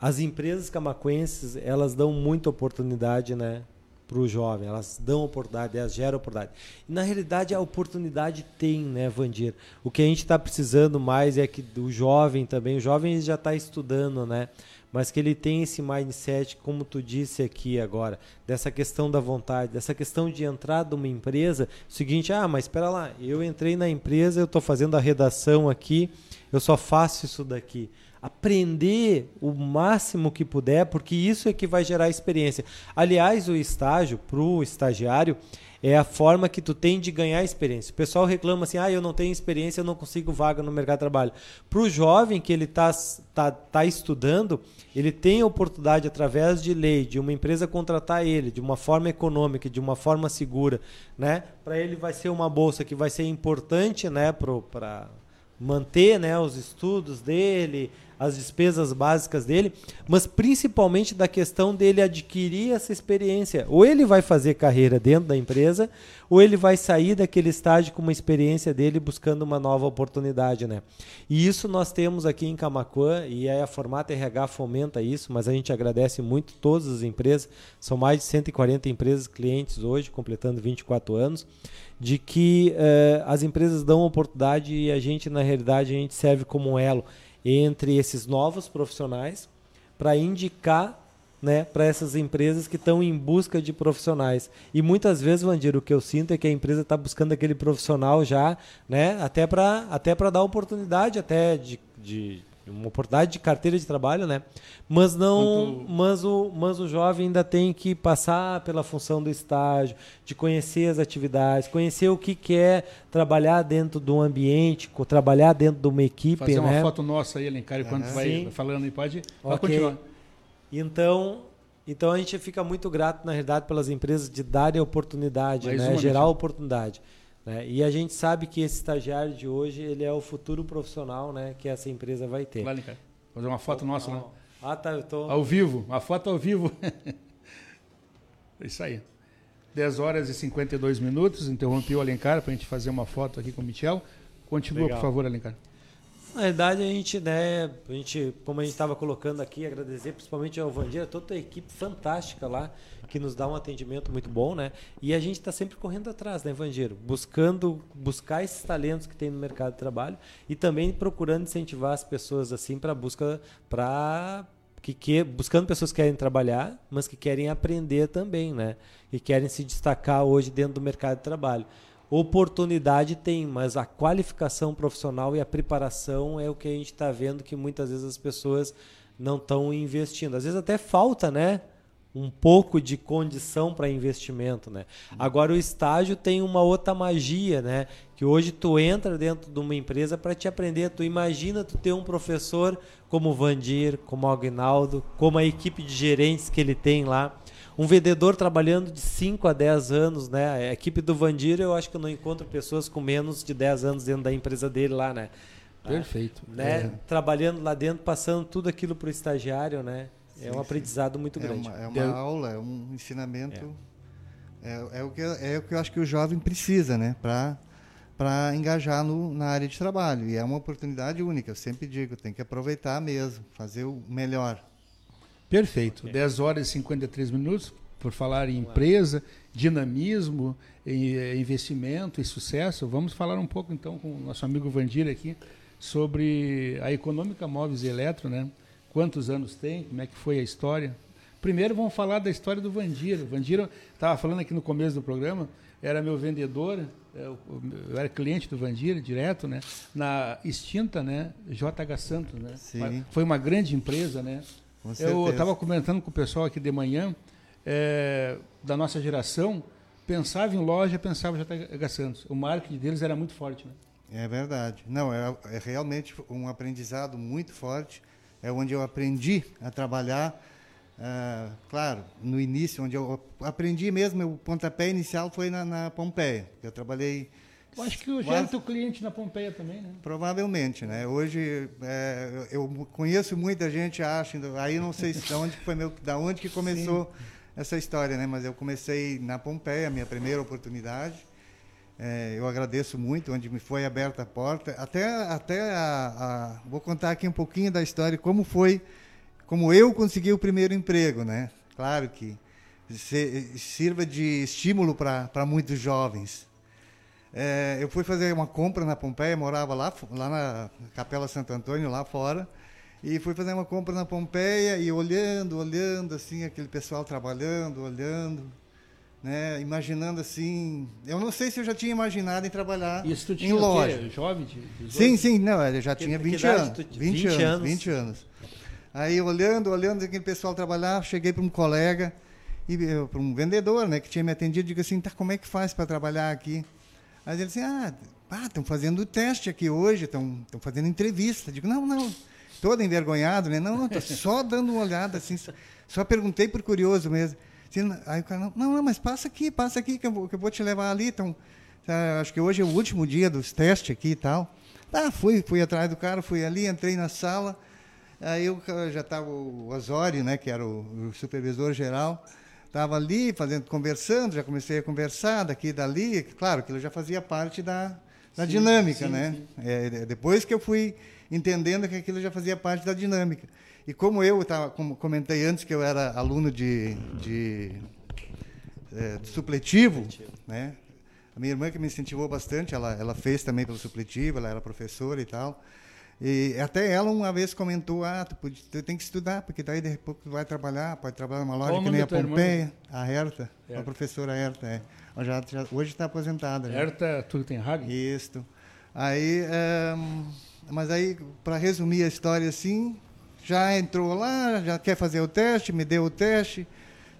as empresas camacuenses elas dão muita oportunidade, né? Para o jovem, elas dão oportunidade, elas geram oportunidade. E na realidade a oportunidade tem, né, Vandir? O que a gente está precisando mais é que o jovem também, o jovem já está estudando, né? mas que ele tem esse mindset, como tu disse aqui agora, dessa questão da vontade, dessa questão de entrar numa empresa, seguinte, ah, mas espera lá, eu entrei na empresa, eu estou fazendo a redação aqui, eu só faço isso daqui. Aprender o máximo que puder, porque isso é que vai gerar experiência. Aliás, o estágio, para o estagiário, é a forma que tu tem de ganhar experiência. O pessoal reclama assim, ah, eu não tenho experiência, eu não consigo vaga no mercado de trabalho. Para o jovem que ele está tá, tá estudando, ele tem a oportunidade, através de lei, de uma empresa contratar ele de uma forma econômica, de uma forma segura, né? Para ele vai ser uma bolsa que vai ser importante, né, para manter né, os estudos dele, as despesas básicas dele, mas principalmente da questão dele adquirir essa experiência. Ou ele vai fazer carreira dentro da empresa, ou ele vai sair daquele estágio com uma experiência dele buscando uma nova oportunidade, né? E isso nós temos aqui em Camacuã e a Formata RH fomenta isso, mas a gente agradece muito todas as empresas, são mais de 140 empresas clientes hoje, completando 24 anos, de que uh, as empresas dão oportunidade e a gente, na realidade, a gente serve como um elo entre esses novos profissionais para indicar né, para essas empresas que estão em busca de profissionais. E muitas vezes, Vandir, o que eu sinto é que a empresa está buscando aquele profissional já, né, até para até dar oportunidade até de, de uma oportunidade de carteira de trabalho, né? Mas não, Muito... mas o, mas o jovem ainda tem que passar pela função do estágio, de conhecer as atividades, conhecer o que quer é trabalhar dentro de um ambiente, trabalhar dentro de uma equipe, Fazer né? uma foto nossa aí, Alencar, enquanto uhum. vai falando e pode, pode okay. continuar. Então, então a gente fica muito grato, na realidade, pelas empresas de darem oportunidade, Mais né? gerar oportunidade. Né? E a gente sabe que esse estagiário de hoje ele é o futuro profissional né, que essa empresa vai ter. Lá, Fazer uma foto oh, nossa lá. Ah, tá, eu tô... Ao vivo, uma foto ao vivo. é isso aí. 10 horas e 52 minutos, interrompi o Alencar para a gente fazer uma foto aqui com o Michel. Continua, Legal. por favor, Alencar. Na verdade, a gente, né, a gente, como a gente estava colocando aqui, agradecer principalmente ao Vandir, toda a equipe fantástica lá, que nos dá um atendimento muito bom, né? E a gente está sempre correndo atrás, né, Vandir? Buscando, buscar esses talentos que tem no mercado de trabalho e também procurando incentivar as pessoas assim para busca, para que, que buscando pessoas que querem trabalhar, mas que querem aprender também, né? E querem se destacar hoje dentro do mercado de trabalho. Oportunidade tem, mas a qualificação profissional e a preparação é o que a gente está vendo que muitas vezes as pessoas não estão investindo. Às vezes até falta, né? um pouco de condição para investimento, né? Agora o estágio tem uma outra magia, né? Que hoje tu entra dentro de uma empresa para te aprender. Tu imagina tu ter um professor como o Vandir, como o Agnaldo, como a equipe de gerentes que ele tem lá. Um vendedor trabalhando de 5 a 10 anos, né? A equipe do Vandir, eu acho que eu não encontro pessoas com menos de 10 anos dentro da empresa dele lá, né? Perfeito. Né? É. Trabalhando lá dentro, passando tudo aquilo para o estagiário, né? é um aprendizado muito é grande. Uma, é uma aula, é um ensinamento. É. é. É, o que, é o que eu acho que o jovem precisa, né? Para para engajar no, na área de trabalho. E é uma oportunidade única, eu sempre digo, tem que aproveitar mesmo, fazer o melhor. Perfeito. 10 horas e 53 minutos, por falar em empresa, dinamismo, eh, investimento e sucesso. Vamos falar um pouco então com o nosso amigo Vandir aqui sobre a Econômica Móveis e Eletro, né? quantos anos tem, como é que foi a história. Primeiro vamos falar da história do Vandiro. O Vandiro, estava falando aqui no começo do programa, era meu vendedor, é, eu, era cliente do Vandiro direto, né? Na extinta, né? JH Santos, né? Sim. Foi uma grande empresa, né? Com eu estava comentando com o pessoal aqui de manhã, é, da nossa geração, pensava em loja, pensava em JH Santos. O marketing deles era muito forte, né? É verdade. Não, é, é realmente um aprendizado muito forte é onde eu aprendi a trabalhar. Uh, claro, no início, onde eu aprendi mesmo, o pontapé inicial foi na, na Pompeia. Eu trabalhei. Eu acho que já era teu cliente na Pompeia também, né? Provavelmente, né? Hoje é, eu conheço muita gente, acho, aí não sei de onde foi meu, da onde que começou Sim. essa história, né? Mas eu comecei na Pompeia, minha primeira oportunidade. É, eu agradeço muito, onde me foi aberta a porta. Até, até a, a, vou contar aqui um pouquinho da história, como foi, como eu consegui o primeiro emprego, né? Claro que se, sirva de estímulo para muitos jovens. É, eu fui fazer uma compra na Pompeia, morava lá, lá na Capela Santo Antônio, lá fora, e fui fazer uma compra na Pompeia e olhando, olhando assim, aquele pessoal trabalhando, olhando, né, imaginando assim. Eu não sei se eu já tinha imaginado em trabalhar Isso tu tinha em loja. Quê? Jovem? De, sim, sim, não, eu já tinha 20 anos, 20, 20 anos. 20 anos. 20 anos. Aí olhando, olhando aquele pessoal trabalhar, cheguei para um colega e para um vendedor, né, que tinha me atendido, digo assim, tá, como é que faz para trabalhar aqui? Aí ele disse, ah, estão fazendo teste aqui hoje, estão fazendo entrevista. Digo, não, não, todo envergonhado, né? Não, não, tô só dando uma olhada assim, só, só perguntei por curioso mesmo. Aí o cara, não, não, mas passa aqui, passa aqui, que eu que eu vou te levar ali. Então, acho que hoje é o último dia dos testes aqui e tal. Tá, fui, fui atrás do cara, fui ali, entrei na sala. Aí eu já estava o Osório, né, que era o, o supervisor geral, estava ali fazendo, conversando, já comecei a conversar daqui e dali. Claro, aquilo já fazia parte da, da sim, dinâmica, sim, né? Sim. É, depois que eu fui entendendo que aquilo já fazia parte da dinâmica. E como eu tava, como comentei antes que eu era aluno de, de, é, de supletivo, supletivo, né? A minha irmã que me incentivou bastante, ela, ela fez também pelo supletivo, ela era professora e tal. E até ela uma vez comentou, ah, tu, tu tem que estudar, porque daí de repente tu vai trabalhar, pode trabalhar numa loja Qual que nem a Pompeia, irmã? a Herta, Herta, a professora Herta, é. Já, já, hoje está aposentada. Herta Turtenhagen? Isso. Aí, um, mas aí, para resumir a história assim, já entrou lá, já quer fazer o teste, me deu o teste.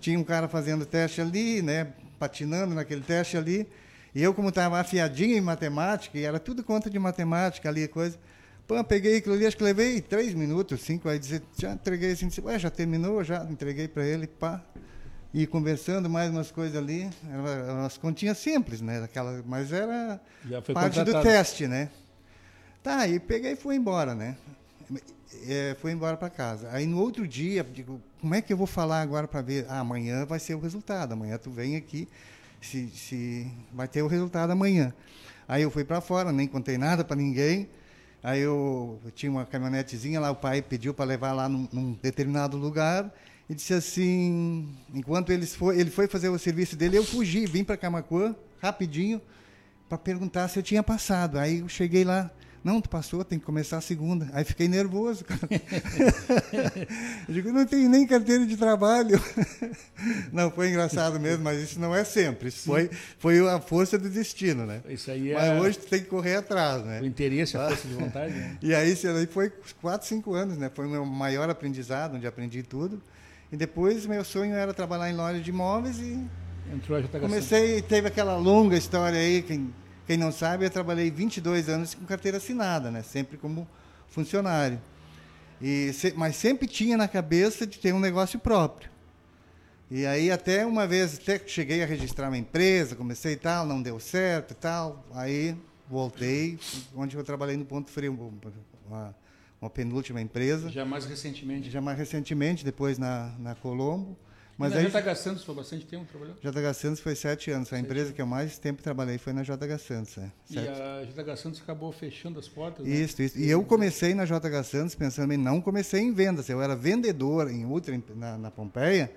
Tinha um cara fazendo teste ali, né, patinando naquele teste ali. E eu, como estava afiadinho em matemática, e era tudo conta de matemática ali, coisa. Pô, peguei aquilo ali, acho que levei três minutos, cinco, aí dizer, já entreguei assim, disse, ué, já terminou, já entreguei para ele, pá. E conversando mais umas coisas ali, eram umas continhas simples, né? Aquela, mas era parte do teste, né? Tá, aí peguei e fui embora, né? é, foi embora para casa. Aí no outro dia, digo, como é que eu vou falar agora para ver? Ah, amanhã vai ser o resultado. Amanhã tu vem aqui, se, se vai ter o resultado amanhã. Aí eu fui para fora, nem contei nada para ninguém. Aí eu, eu, tinha uma caminhonetezinha lá, o pai pediu para levar lá num, num, determinado lugar e disse assim, enquanto eles foi, ele foi fazer o serviço dele, eu fugi, vim para Camacuã rapidinho para perguntar se eu tinha passado. Aí eu cheguei lá, Não, tu passou, tem que começar a segunda. Aí fiquei nervoso, cara. eu digo, não tenho nem carteira de trabalho. não, foi engraçado mesmo, mas isso não é sempre. Isso foi, foi a força do destino, né? Isso aí é... Mas hoje tu tem que correr atrás, né? O interesse, a força de vontade, né? e aí, isso aí foi quatro, cinco anos, né? Foi o meu maior aprendizado, onde aprendi tudo. E depois, meu sonho era trabalhar em loja de imóveis e... Entrou a JH Comecei, teve aquela longa história aí, quem, quem não sabe, eu trabalhei 22 anos com carteira assinada, né? Sempre como funcionário. E, mas sempre tinha na cabeça de ter um negócio próprio. E aí até uma vez, até cheguei a registrar uma empresa, comecei e tal, não deu certo e tal. Aí voltei, onde eu trabalhei no Ponto Frio, uma, uma penúltima empresa. Já mais recentemente. Já mais recentemente, depois na, na Colombo. Mas e na aí, JH Santos foi bastante tempo trabalhou? JH Santos foi sete anos. A empresa que eu mais tempo trabalhei foi na JH Santos. É. E a JH Santos acabou fechando as portas? Né? Isso, isso. E eu comecei na JH Santos pensando em não comecei em vendas. Eu era vendedor em outra na, na Pompeia.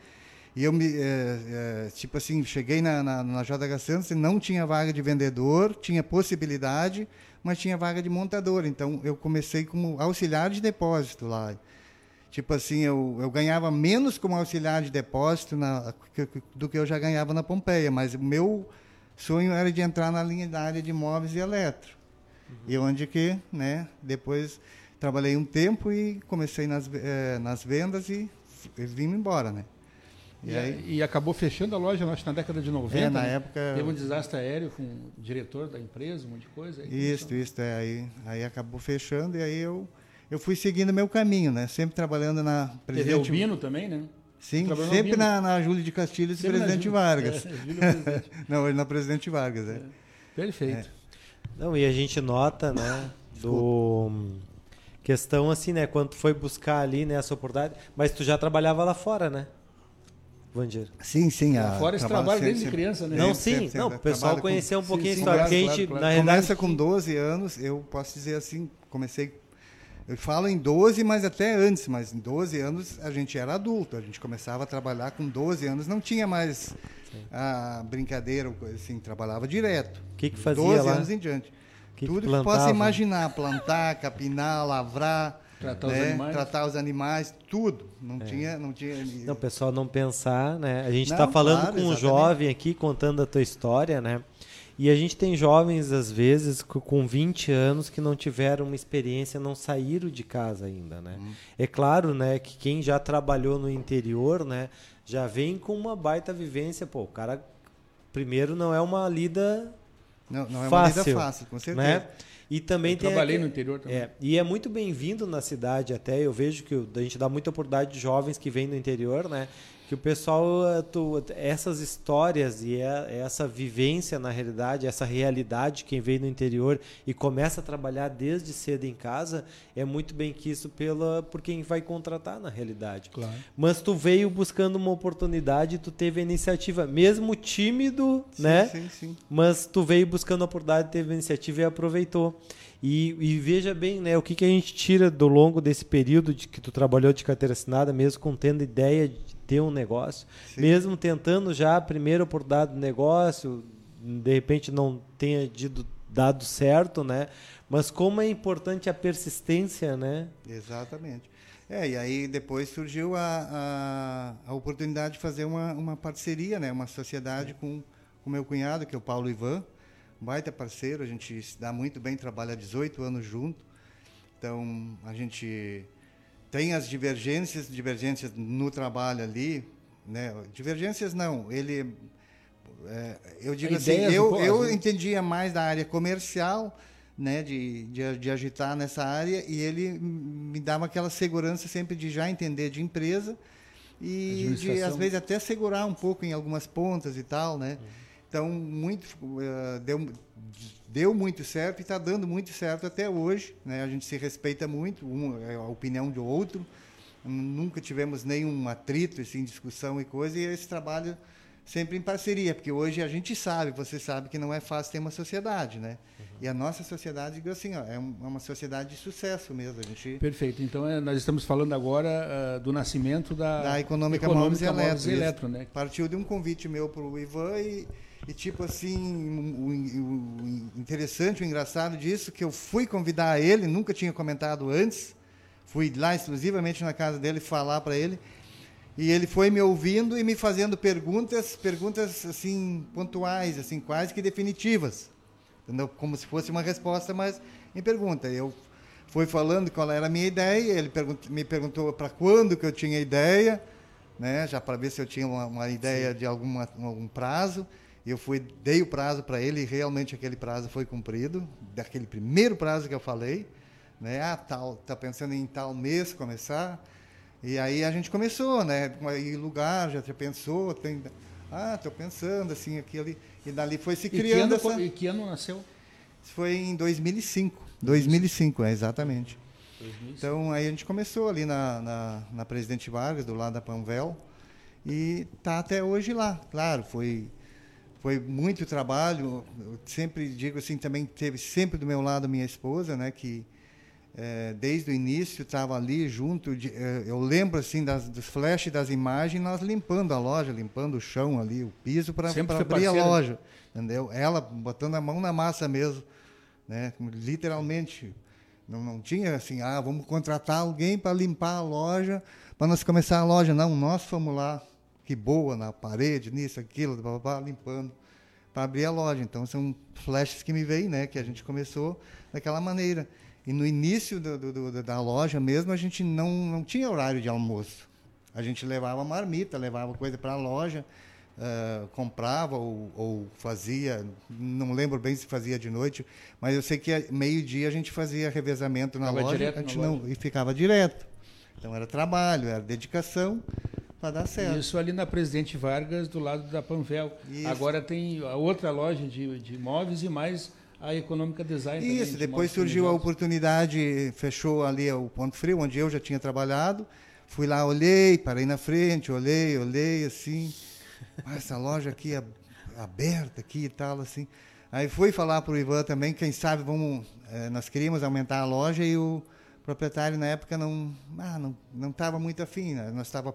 E eu me, é, é, tipo assim, cheguei na, na, na JH Santos e não tinha vaga de vendedor, tinha possibilidade, mas tinha vaga de montador. Então eu comecei como auxiliar de depósito lá. Tipo assim, eu, eu ganhava menos como auxiliar de depósito na, do que eu já ganhava na Pompeia, mas o meu sonho era de entrar na linha da área de imóveis e eletro. Uhum. E onde que, né, depois trabalhei um tempo e comecei nas, eh, nas vendas e, e vim embora, né. E, aí, e, acabou fechando a loja, acho na década de 90. É, na né? época. Teve um desastre aéreo com o diretor da empresa, um monte de coisa. Isso, isso. É, aí, aí acabou fechando e aí eu eu fui seguindo meu caminho, né? Sempre trabalhando na presidente. Teve Albino também, né? Sim, sempre na, na Júlia de Castilhos e Presidente Vargas. É, Presidente. Não, ele na Presidente Vargas, é. é. Perfeito. É. Não, e a gente nota, né, do questão assim, né, quando tu foi buscar ali, né, essa oportunidade, mas tu já trabalhava lá fora, né? Vandir. Sim, sim. A, Fora esse trabalho desde sempre, criança, né? Não, sim. Sempre, não, o pessoal conhecer um pouquinho sim, sim, a história. Claro, claro, claro. na Começa com 12 anos, eu posso dizer assim, comecei eu falo em 12, mas até antes, mas em 12 anos a gente era adulto, a gente começava a trabalhar com 12 anos, não tinha mais Sim. a brincadeira, assim, trabalhava direto. O que, que fazia 12 lá? anos em diante. Que Tudo que, que possa imaginar, plantar, capinar, lavrar, tratar, né? os animais. tratar os animais, tudo. Não é. tinha, não tinha. Não, pessoal, não pensar, né? A gente está falando claro, com um jovem aqui contando a tua história, né? E a gente tem jovens, às vezes, com 20 anos que não tiveram uma experiência, não saíram de casa ainda, né? Hum. É claro, né, que quem já trabalhou no interior, né, já vem com uma baita vivência. Pô, o cara, primeiro, não é uma lida não, não é fácil, uma lida fácil, com certeza. Né? E também eu tem trabalhei no interior também. É, e é muito bem-vindo na cidade até. Eu vejo que a gente dá muita oportunidade de jovens que vêm do interior, né? Que o pessoal eh, tu, essas histórias e é, essa vivência na realidade essa realidade quem vem no interior e começa a trabalhar desde cedo em casa é muito bem quisto pela por quem vai contratar na realidade claro. mas tu veio buscando uma oportunidade tu teve a iniciativa mesmo tímido sim, né sim, sim. mas tu veio buscando a oportunidade teve a iniciativa e aproveitou e, e, veja bem, né, o que, que a gente tira do longo desse período de que tu trabalhou de carteira assinada, mesmo com tendo ideia de ter um negócio, Sim. mesmo tentando já a primeira oportunidade do negócio, de repente não tenha dido, dado certo, né? Mas como é importante a persistência, né? Exatamente. É, e aí depois surgiu a, a, a oportunidade de fazer uma, uma parceria, né? Uma sociedade com o meu cunhado, que é o Paulo Ivan, baita parceiro, a gente se dá muito bem, trabalha 18 anos junto. Então, a gente tem as divergências, divergências no trabalho ali, né? Divergências não, ele é, eu digo assim, eu, eu entendia mais da área comercial, né, de, de, de, agitar nessa área e ele me dava aquela segurança sempre de já entender de empresa e de às vezes até segurar um pouco em algumas pontas e tal, né? Uhum. Então muito uh, deu deu muito certo e está dando muito certo até hoje. Né? A gente se respeita muito, um, é a opinião do outro. Nunca tivemos nenhum atrito, assim, discussão e coisa, e esse trabalho sempre em parceria, porque hoje a gente sabe, você sabe que não é fácil ter uma sociedade, né? Uhum. E a nossa sociedade, assim, ó, é, é uma sociedade de sucesso mesmo. A gente... Perfeito. Então, é, nós estamos falando agora uh, do nascimento da... Da Econômica, Econômica e Eletro. Eletro né? Partiu de um convite meu para o Ivan e E tipo assim, o, o, interessante, o engraçado disso, que eu fui convidar ele, nunca tinha comentado antes, fui lá exclusivamente na casa dele falar para ele, e ele foi me ouvindo e me fazendo perguntas, perguntas assim pontuais, assim quase que definitivas, entendeu? Como se fosse uma resposta, mas em pergunta. Eu fui falando qual era a minha ideia, ele pergunt, me perguntou para quando que eu tinha ideia, né? Já para ver se eu tinha uma, uma ideia Sim. de alguma algum prazo. Eu fui dei o prazo para ele e realmente aquele prazo foi cumprido, daquele primeiro prazo que eu falei, né? Ah, tal, tá pensando em tal mês começar. E aí a gente começou, né? E lugar, já, pensou, tem. Ah, estou pensando assim, aqui ali. E dali foi se criando. E que ano, essa... e que ano nasceu? Foi em 2005. 2005, é, exatamente. 2005. Então aí a gente começou ali na, na, na Presidente Vargas, do lado da Panvel, e tá até hoje lá. Claro, foi foi muito trabalho. Eu sempre digo assim, também teve sempre do meu lado minha esposa, né, que é, desde o início estava ali junto. De, é, eu lembro assim das, dos flashes das imagens, nós limpando a loja, limpando o chão ali, o piso para abrir parceira. a loja, entendeu? Ela botando a mão na massa mesmo, né? Literalmente, não, não tinha assim, ah, vamos contratar alguém para limpar a loja, para nós começar a loja. Não, nós fomos lá, que boa na parede, nisso, aquilo, blá, blá, blá, limpando para abrir a loja. Então são flashes que me veem, né? Que a gente começou daquela maneira. E no início do, do, do, da loja mesmo, a gente não, não tinha horário de almoço. A gente levava marmita, levava coisa para a loja, uh, comprava ou, ou, fazia, não lembro bem se fazia de noite, mas eu sei que meio-dia a gente fazia revezamento na ficava loja, a gente não, loja. e ficava direto. Então era trabalho, era dedicação para dar certo. Isso ali na Presidente Vargas, do lado da Panvel. Isso. Agora tem a outra loja de, de imóveis e mais a Econômica Design. Isso, também, depois surgiu a oportunidade, fechou ali o Ponto Frio, onde eu já tinha trabalhado. Fui lá, olhei, parei na frente, olhei, olhei, assim. Ah, essa loja aqui é aberta aqui e tal, assim. Aí fui falar para o Ivan também, quem sabe vamos, é, nós queríamos aumentar a loja e o proprietário na época não ah, não não estava muito afim, né? nós estava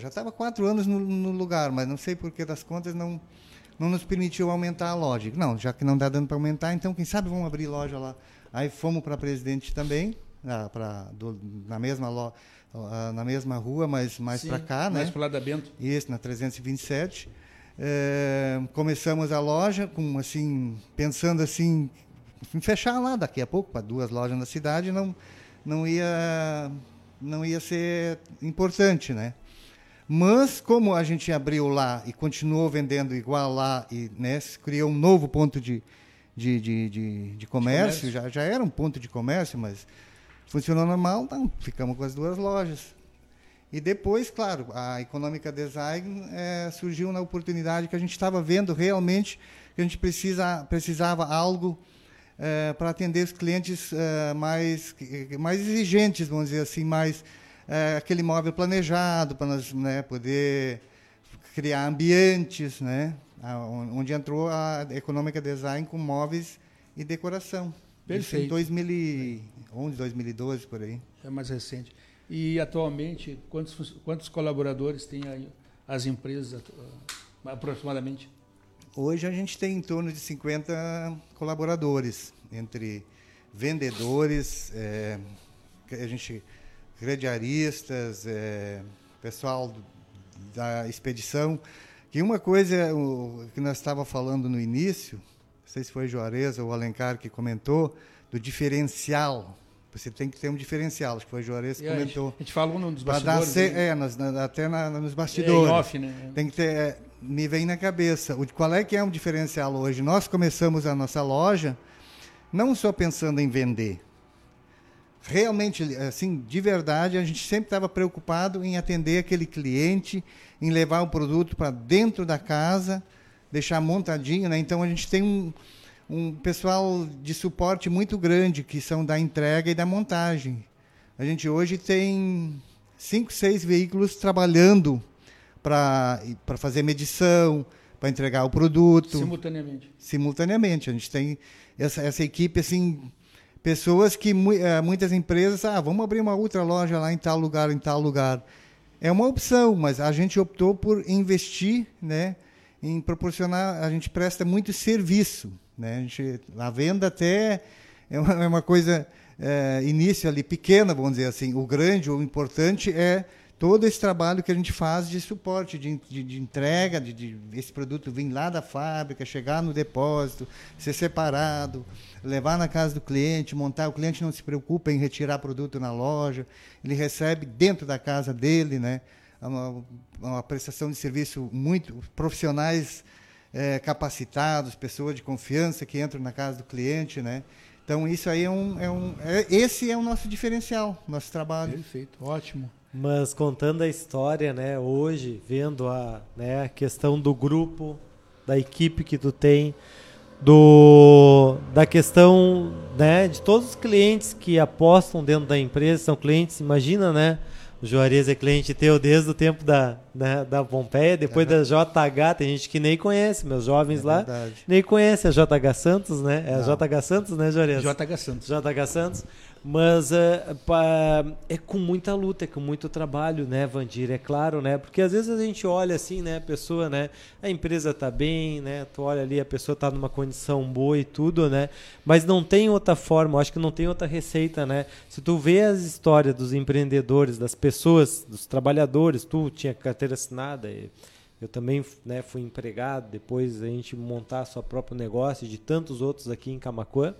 já estava quatro anos no, no, lugar, mas não sei por que das contas não não nos permitiu aumentar a loja. Não, já que não está dando para aumentar, então quem sabe vamos abrir loja lá. Aí fomos para Presidente também, ah, pra, do, na mesma lo, uh, na mesma rua, mas mais para cá, mais né? Mais para o lado da Bento. Isso, na 327. É, começamos a loja com assim pensando assim em fechar lá daqui a pouco para duas lojas na cidade não não ia não ia ser importante, né? Mas, como a gente abriu lá e continuou vendendo igual lá, e né, criou um novo ponto de, de, de, de, de comércio, comércio, Já, já era um ponto de comércio, mas funcionou normal, então ficamos com as duas lojas. E depois, claro, a Econômica Design é, surgiu na oportunidade que a gente estava vendo realmente que a gente precisa, precisava algo é, para atender os clientes é, mais, mais exigentes, vamos dizer assim, mais é, aquele móvel planejado para nós né, poder criar ambientes, né, onde entrou a Econômica Design com móveis e decoração. Perfeito. Isso em 2011, 2012, por aí. É mais recente. E atualmente, quantos, quantos colaboradores têm aí as empresas aproximadamente? Hoje a gente tem em torno de 50 colaboradores, entre vendedores, é, a gente crediaristas, é, pessoal da expedição. Que uma coisa o, que nós estava falando no início, não sei se foi Juarez ou Alencar que comentou, do diferencial. Você tem que ter um diferencial, acho que foi Juarez que e comentou. A gente, a gente falou nos bastidores. Dar, é, nas, na, até na, nos bastidores. É, off, né? Tem que ter, é, me vem na cabeça, o, qual é que é um diferencial hoje? Nós começamos a nossa loja não só pensando em vender, realmente, assim, de verdade, a gente sempre estava preocupado em atender aquele cliente, em levar o produto para dentro da casa, deixar montadinho, né? Então a gente tem um, um pessoal de suporte muito grande que são da entrega e da montagem. A gente hoje tem cinco, seis veículos trabalhando para fazer medição, para entregar o produto. Simultaneamente. Simultaneamente. A gente tem essa, essa equipe assim Pessoas que eh, muitas empresas, ah, vamos abrir uma outra loja lá em tal lugar, em tal lugar. É uma opção, mas a gente optou por investir, né, em proporcionar, a gente presta muito serviço. Né? A, gente, a venda até é uma, é uma coisa, é, início ali, pequena, vamos dizer assim. O grande, o importante é todo esse trabalho que a gente faz de suporte, de, de, de entrega, de, de, esse produto vir lá da fábrica, chegar no depósito, ser separado, levar na casa do cliente, montar. O cliente não se preocupa em retirar produto na loja, ele recebe dentro da casa dele, né? Uma, uma prestação de serviço muito profissionais é, capacitados, pessoas de confiança que entram na casa do cliente, né? Então isso aí é um, é um é, esse é o nosso diferencial, nosso trabalho. Perfeito, ótimo. Mas contando a história, né, hoje, vendo a, né, a questão do grupo, da equipe que tu tem, do da questão, né, de todos os clientes que apostam dentro da empresa, são clientes, imagina, né, o Juarez é cliente teu desde o tempo da, da, da Pompeia, depois da JH, tem gente que nem conhece, meus jovens é lá verdade. nem conhecem a JH Santos, né? É Não. a JH Santos, né, Juarez? JH Santos. JH Santos. Mas é, pra, é com muita luta, é com muito trabalho, né, Vandir? É claro, né? Porque às vezes a gente olha assim, né, a pessoa, né, a empresa tá bem, né? Tu olha ali, a pessoa tá numa condição boa e tudo, né? Mas não tem outra forma, acho que não tem outra receita, né? Se tu vê as histórias dos empreendedores, das pessoas, dos trabalhadores, tu tinha carteira assinada, e eu também né, fui empregado, depois a gente montar seu próprio negócio, de tantos outros aqui em Camacuã,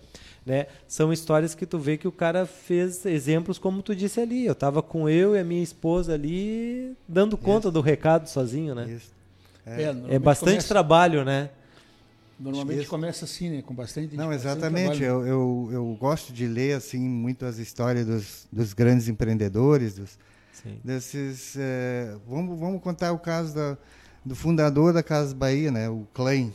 né? São histórias que tu vê que o cara fez exemplos como tu disse ali. Eu estava com eu e a minha esposa ali dando conta Isso. do recado sozinho, né? Isso. É, é, é bastante começa, trabalho, né? Normalmente Isso. começa assim, né? Com bastante Não, exatamente. Eu, eu, eu, gosto de ler assim muito as histórias dos, dos grandes empreendedores, dos, desses. É, vamos, vamos contar o caso da do fundador da Casa Bahia, né, o Klein.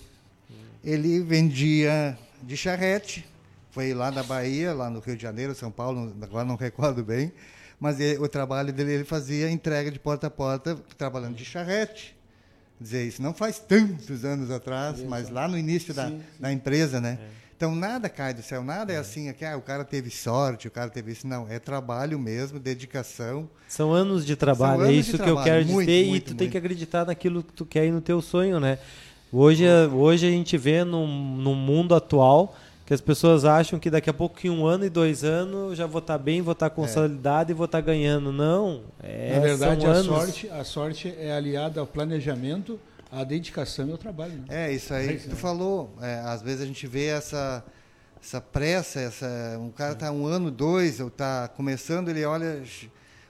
Ele vendia de charrete, foi lá da Bahia, lá no Rio de Janeiro, São Paulo, agora não recordo bem, mas ele, o trabalho dele ele fazia entrega de porta a porta, trabalhando de charrete. Quer dizer, isso não faz tantos anos atrás, mas lá no início sim, da, sim. da empresa, né? É. Então nada cai do céu, nada é, é assim, é que ah, o cara teve sorte, o cara teve isso. Não, é trabalho mesmo, dedicação. São anos de trabalho, é anos é isso que trabalho. eu quero muito, dizer, muito, e tu muito. tem que acreditar naquilo que tu quer e no teu sonho, né? Hoje, hoje a gente vê no, no mundo atual que as pessoas acham que daqui a pouco, em um ano e dois anos, já vou estar tá bem, vou estar tá consolidado é. e vou estar tá ganhando. Não. É, Na verdade, a, sorte, a sorte é aliada ao planejamento a dedicação e o trabalho. Né? É, isso aí é que tu falou. É, às vezes a gente vê essa, essa pressa, essa, um cara está um ano, dois, ou está começando, ele olha,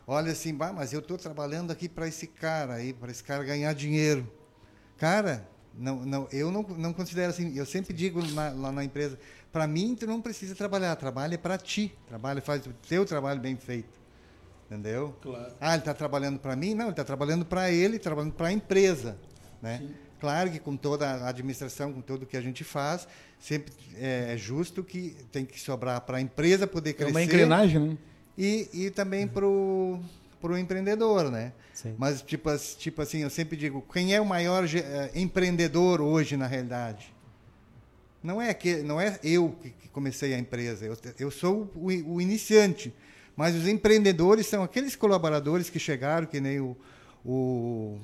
olha assim, bah, mas eu estou trabalhando aqui para esse cara aí, para esse cara ganhar dinheiro. Cara, não, não, eu não, não considero assim, eu sempre digo na, lá na empresa, para mim tu não precisa trabalhar, trabalha para ti, trabalha, faz o teu trabalho bem feito. Entendeu? Claro. Ah, ele está trabalhando para mim? Não, ele está trabalhando para ele, trabalhando para a empresa. Né? Claro que com toda a administração, com tudo que a gente faz, sempre é, é justo que tem que sobrar para a empresa poder crescer. É uma engrenagem, né? E, e também para o empreendedor, né? Sim. Mas, tipo, tipo assim, eu sempre digo, quem é o maior uh, empreendedor hoje, na realidade? Não é, que, não é eu que comecei a empresa, eu, eu sou o, o iniciante. Mas os empreendedores são aqueles colaboradores que chegaram, que nem o, o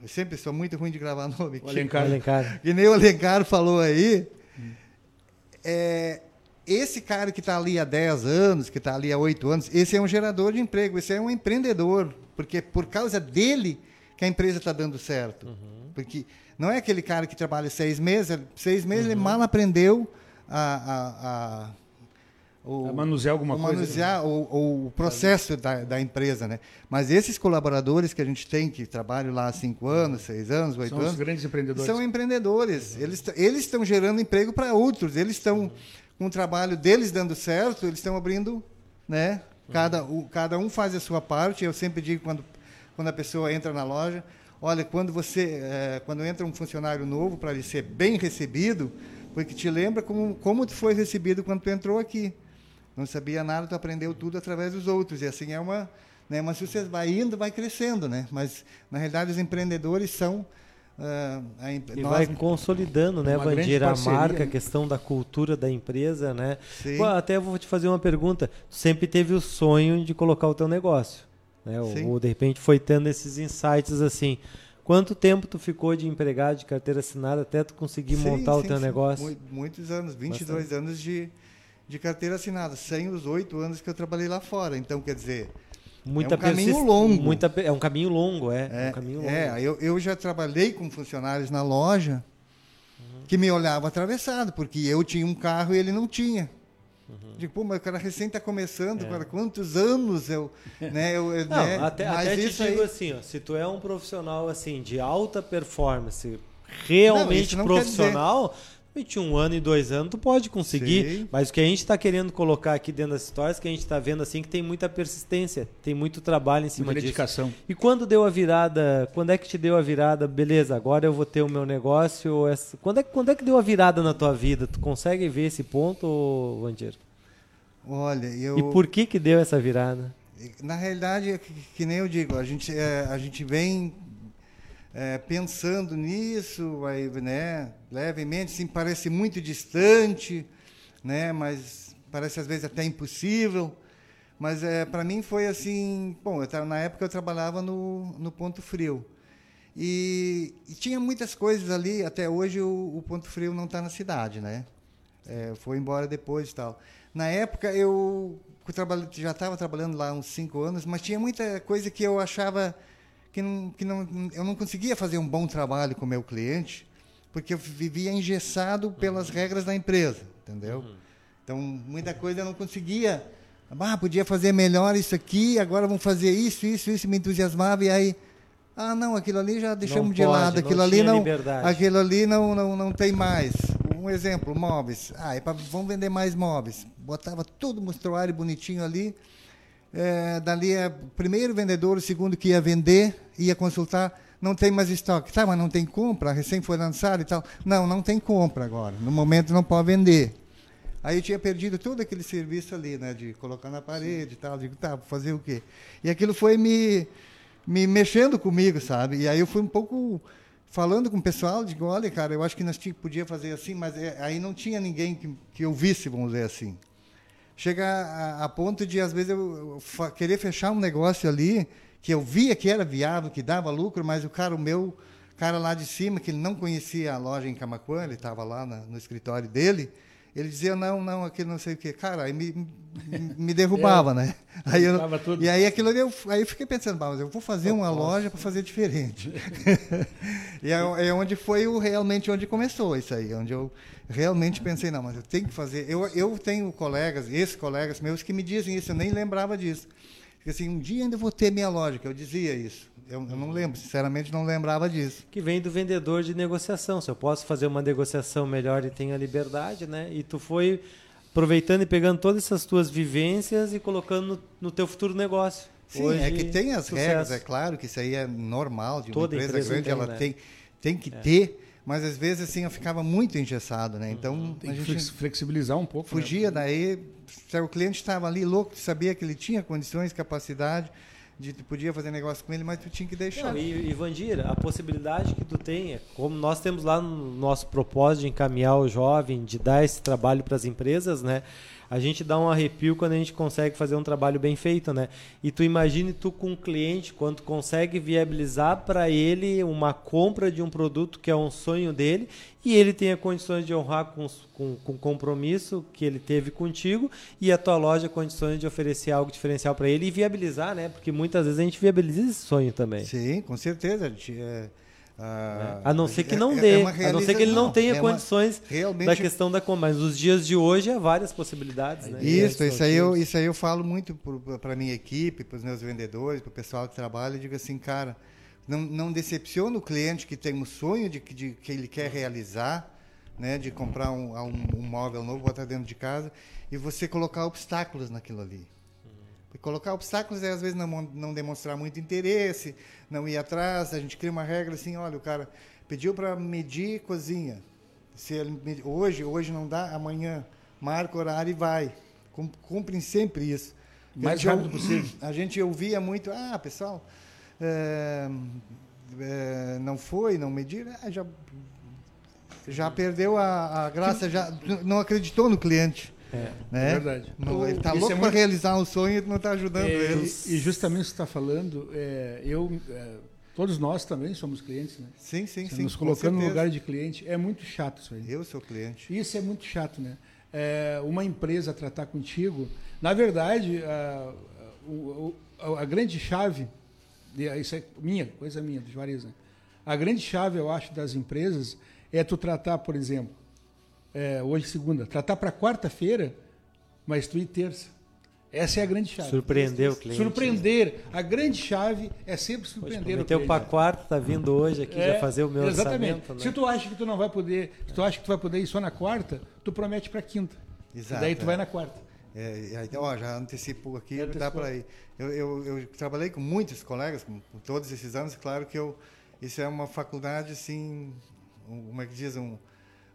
eu sempre sou muito ruim de gravar nome. O Alencar. Que, Alencar. que nem o Alencar falou aí. É, esse cara que está ali há 10 anos, que está ali há 8 anos, esse é um gerador de emprego, esse é um empreendedor. Porque por causa dele que a empresa está dando certo. Uhum. Porque não é aquele cara que trabalha seis meses, seis meses uhum. ele mal aprendeu a, a, a o, manusear alguma o coisa. Manusear o, o processo da, da, empresa, né? Mas esses colaboradores que a gente tem, que trabalham lá há cinco anos, seis anos, oito anos... São grandes empreendedores. São empreendedores. Uhum. Eles, eles estão gerando emprego para outros. Eles estão, uhum. com o trabalho deles dando certo, eles estão abrindo... Né? Cada, o, cada um faz a sua parte. Eu sempre digo, quando, quando a pessoa entra na loja, olha, quando você é, quando entra um funcionário novo, para ele ser bem recebido, porque te lembra como, como tu foi recebido quando tu entrou aqui não sabia nada, tu aprendeu tudo através dos outros. E assim é uma, né, mas se você vai indo, vai crescendo, né? Mas na realidade os empreendedores são uh, a, e nós, vai consolidando, né, Vandir, a marca, a questão da cultura da empresa, né? Pô, até vou te fazer uma pergunta. Tu sempre teve o sonho de colocar o teu negócio, né? Ou, ou de repente foi tendo esses insights assim. Quanto tempo tu ficou de empregado de carteira assinada até tu conseguir sim, montar sim, o teu sim. negócio? Muitos anos, 22 Bastante. anos de, de carteira assinada, sem os oito anos que eu trabalhei lá fora. Então, quer dizer, muita é um caminho longo. Muita, é um caminho longo, é. É, é, um caminho longo. é eu, eu já trabalhei com funcionários na loja uhum. que me olhavam atravessado, porque eu tinha um carro e ele não tinha. Uhum. Digo, pô, mas o cara recém está começando, é. cara, quantos anos eu. Né, eu, Não, né? até, até te digo aí... assim, ó, se tu é um profissional assim, de alta performance, realmente não, não profissional, 21 ano e dois anos, tu pode conseguir. Sim. Mas o que a gente está querendo colocar aqui dentro das histórias, que a gente está vendo assim, que tem muita persistência, tem muito trabalho em cima muita disso. dedicação. E quando deu a virada, quando é que te deu a virada? Beleza, agora eu vou ter o meu negócio. Essa... Quando, é, quando é que deu a virada na tua vida? Tu consegue ver esse ponto, Vandir? Olha, eu... E por que que deu essa virada? Na realidade, que, que nem eu digo, a gente, é, a gente vem é, pensando nisso, vai, né, levemente, sim, parece muito distante, né, mas parece às vezes até impossível. Mas é, para mim foi assim, bom, eu, na época eu trabalhava no, no Ponto Frio. E, e tinha muitas coisas ali, até hoje o, o Ponto Frio não está na cidade, né? É, foi embora depois e tal. Na época eu já estava trabalhando lá uns cinco anos, mas tinha muita coisa que eu achava que, não, que não, eu não conseguia fazer um bom trabalho com o meu cliente, porque eu vivia engessado pelas regras da empresa, entendeu? Uhum. Então, muita coisa eu não conseguia. Ah, podia fazer melhor isso aqui, agora vamos fazer isso, isso, isso, me entusiasmava, e aí, ah, não, aquilo ali já deixamos não de pode, lado, aquilo ali não, liberdade. aquilo ali não, não, não tem mais. Um exemplo, móveis. Ah, é pra, vamos vender mais móveis. Botava tudo mostruário bonitinho ali, é, dali é o primeiro vendedor, o segundo que ia vender, ia consultar, não tem mais estoque. Tá, mas não tem compra, recém foi lançado e tal. Não, não tem compra agora. No momento não pode vender. Aí eu tinha perdido todo aquele serviço ali, né, de colocar na parede e tal. Digo, tá, fazer o quê? E aquilo foi me, me mexendo comigo, sabe? E aí eu fui um pouco falando com o pessoal, digo, olha, cara, eu acho que nós podia fazer assim, mas é, aí não tinha ninguém que, que ouvisse, vamos dizer assim chega a, a ponto de, às vezes, eu, eu, querer fechar um negócio ali, que eu via que era viável, que dava lucro, mas o cara, o meu cara lá de cima, que ele não conhecia a loja em Camacuã, ele estava lá na, no escritório dele, ele dizia, não, não, aquilo não sei o quê. Cara, aí me, me derrubava, é, né? Aí eu, e aí aquilo eu, aí eu fiquei pensando, mas eu vou fazer uma loja para fazer diferente. e é, é, onde foi o, realmente onde começou isso aí, onde eu realmente pensei, não, mas eu tenho que fazer. Eu, eu tenho colegas, esses colegas meus, que me dizem isso, eu nem lembrava disso. Porque assim, um dia ainda vou ter minha que eu dizia isso. Eu, eu, não lembro, sinceramente não lembrava disso. Que vem do vendedor de negociação. Se eu posso fazer uma negociação melhor e tenho a liberdade, né? E tu foi aproveitando e pegando todas essas tuas vivências e colocando no, no teu futuro negócio. Sim, Hoje, é que tem as sucesso. regras, é claro que isso aí é normal de uma Toda empresa, empresa grande, tem, ela né? tem, tem que é. ter mas às vezes assim eu ficava muito engessado, né? Então uhum. Tem a gente flexibilizar um pouco. Né? Fugia né? daí, se o cliente estava ali louco, sabia que ele tinha condições, capacidade, de tu podia fazer negócio com ele, mas tu tinha que deixar. Não, e, e Vandir, a possibilidade que tu tenha, como nós temos lá no nosso propósito de encaminhar o jovem, de dar esse trabalho para as empresas, né? A gente dá um arrepio quando a gente consegue fazer um trabalho bem feito, né? E tu imagine tu com um cliente, quando consegue viabilizar para ele uma compra de um produto que é um sonho dele e ele tenha condições de honrar com, com, com o compromisso que ele teve contigo e a tua loja condições de oferecer algo diferencial para ele e viabilizar, né? Porque muitas vezes a gente viabiliza esse sonho também. Sim, com certeza. A gente, é ah, a não ser que não é, dê, é a não ser que ele não tenha é condições realmente... da questão da compra. Mas nos dias de hoje há várias possibilidades. Né? Isso, isso aí, eu, isso aí eu falo muito para a minha equipe, para os meus vendedores, para o pessoal que trabalha. Eu digo assim, cara, não, não decepciona o cliente que tem um sonho de, de que ele quer realizar, né, de comprar um, um, um móvel novo, botar dentro de casa, e você colocar obstáculos naquilo ali. Colocar obstáculos é às vezes não, não demonstrar muito interesse, não ir atrás. A gente cria uma regra assim, olha, o cara pediu para medir cozinha. Se ele, hoje, hoje não dá, amanhã marca o horário e vai. Cumprem sempre isso. Mais rápido possível. A gente ouvia muito, ah, pessoal, é, é, não foi, não medir, é, já, já perdeu a, a graça, já não acreditou no cliente. É, né? é verdade. Não, ele está louco é para realizar um sonho e não está ajudando é, ele. E justamente você está falando, é, eu é, Todos nós também somos clientes, né? Sim, sim, Você sim. nos colocando no lugar de cliente é muito chato isso aí. Eu sou cliente. Isso é muito chato, né? É, uma empresa tratar contigo. Na verdade, a, o- a grande chave, isso é minha, coisa minha, do Juarez, né? A grande chave, eu acho, das empresas é tu tratar, por exemplo, é, hoje segunda, tratar para quarta-feira, mas tu ir terça. Essa é a grande chave. Surpreender o cliente. Surpreender. A grande chave é sempre surpreender o cliente. para quarta, tá vindo hoje aqui É, já fazer o meu exatamente. orçamento, né? Se tu acha que tu não vai poder, se tu acha que tu vai poder ir só na quarta, tu promete para quinta. Exato, e daí tu é. vai na quarta. É, e aí, ó, já antecipo aqui, Já dá antecipou. para ir. Eu, eu, eu trabalhei com muitos colegas, com, com todos esses anos, claro que eu, isso é uma faculdade, assim, um, como é que diz, um,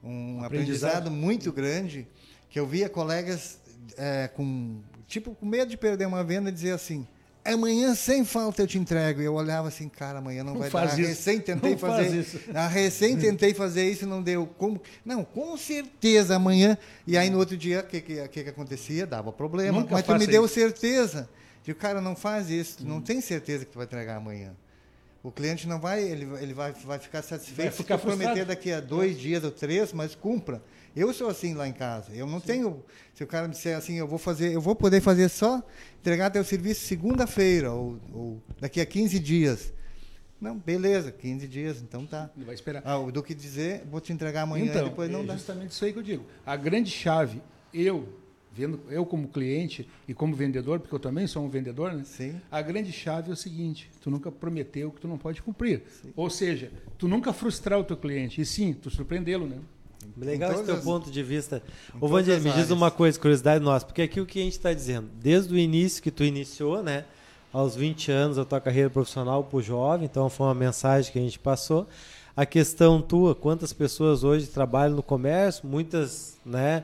um aprendizado. Aprendizado. muito grande, que eu via colegas é, com, tipo, com medo de perder uma venda e dizer assim, amanhã sem falta eu te entrego. E eu olhava assim, cara, amanhã não, Não vai faz dar. isso. Recém tentei Não faz fazer isso. a recém tentei fazer isso e não deu. Como? Não, com certeza amanhã. E aí no outro dia, o que, que, que, acontecia? Dava problema. Nunca Mas tu me deu isso. certeza. De cara, não faz isso. Tu não tem certeza que tu vai entregar amanhã. O cliente não vai, ele, ele vai, vai ficar satisfeito Vai ficar se prometer daqui a dois dias ou três, mas cumpra. Eu sou assim lá em casa. Eu não tenho. Se o cara me disser assim, eu vou fazer, eu vou poder fazer só entregar teu serviço segunda-feira ou, ou daqui a 15 dias. Não, beleza, 15 dias, então tá. Ele vai esperar. Ah, do que dizer, vou te entregar amanhã então, depois não é dá. justamente isso aí que eu digo. A grande chave, eu, vendo, eu como cliente e como vendedor, porque eu também sou um vendedor, né? Sim. A grande chave é o seguinte: tu nunca prometeu que tu não pode cumprir. Ou seja, tu nunca frustrar o teu cliente, e sim, tu surpreendê-lo, né? Legal Em esse teu todas- ponto de vista. Ô, Vandir, as me diz uma coisa, curiosidade nossa, porque aqui o que a gente está dizendo, desde o início que tu iniciou, né, aos 20 anos a tua carreira profissional pro jovem, então foi uma mensagem que a gente passou. A questão tua, quantas pessoas hoje trabalham no comércio, muitas, né,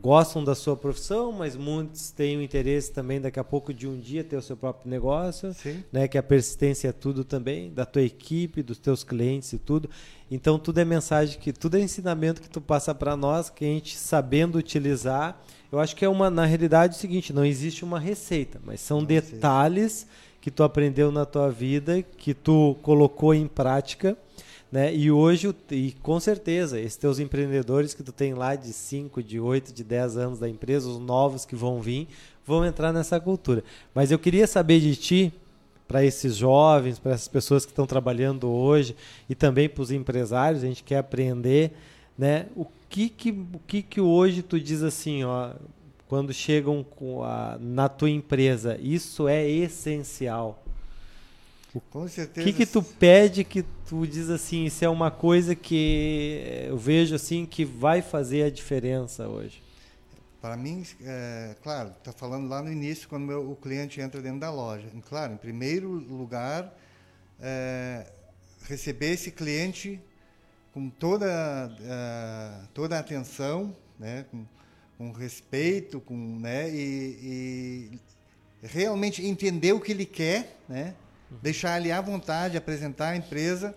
gostam da sua profissão, mas muitos têm o interesse também daqui a pouco de um dia ter o seu próprio negócio Sim. né, que a persistência é tudo também, da tua equipe, dos teus clientes e tudo. Então tudo é mensagem que tudo é ensinamento que tu passa para nós, que a gente sabendo utilizar. Eu acho que é uma na realidade é o seguinte, não existe uma receita, mas são Não detalhes que tu aprendeu na tua vida, que tu colocou em prática, né? E hoje, e com certeza, esses teus empreendedores que tu tem lá de 5, de 8, de 10 anos da empresa, os novos que vão vir, vão entrar nessa cultura. Mas eu queria saber de ti, para esses jovens, para essas pessoas que estão trabalhando hoje e também para os empresários, a gente quer aprender, né? O que que, o que que hoje tu diz assim, ó, quando chegam a, na tua empresa, isso é essencial. Com O certeza. que que tu pede que tu diz assim, isso é uma coisa que eu vejo assim que vai fazer a diferença hoje? Para mim, é, claro, está falando lá no início, quando meu- o cliente entra dentro da loja. Claro, em primeiro lugar, é, receber esse cliente com toda, é, toda a atenção, né, com, com respeito, com, né, e, e realmente entender o que ele quer, né, deixar ele à vontade, apresentar a empresa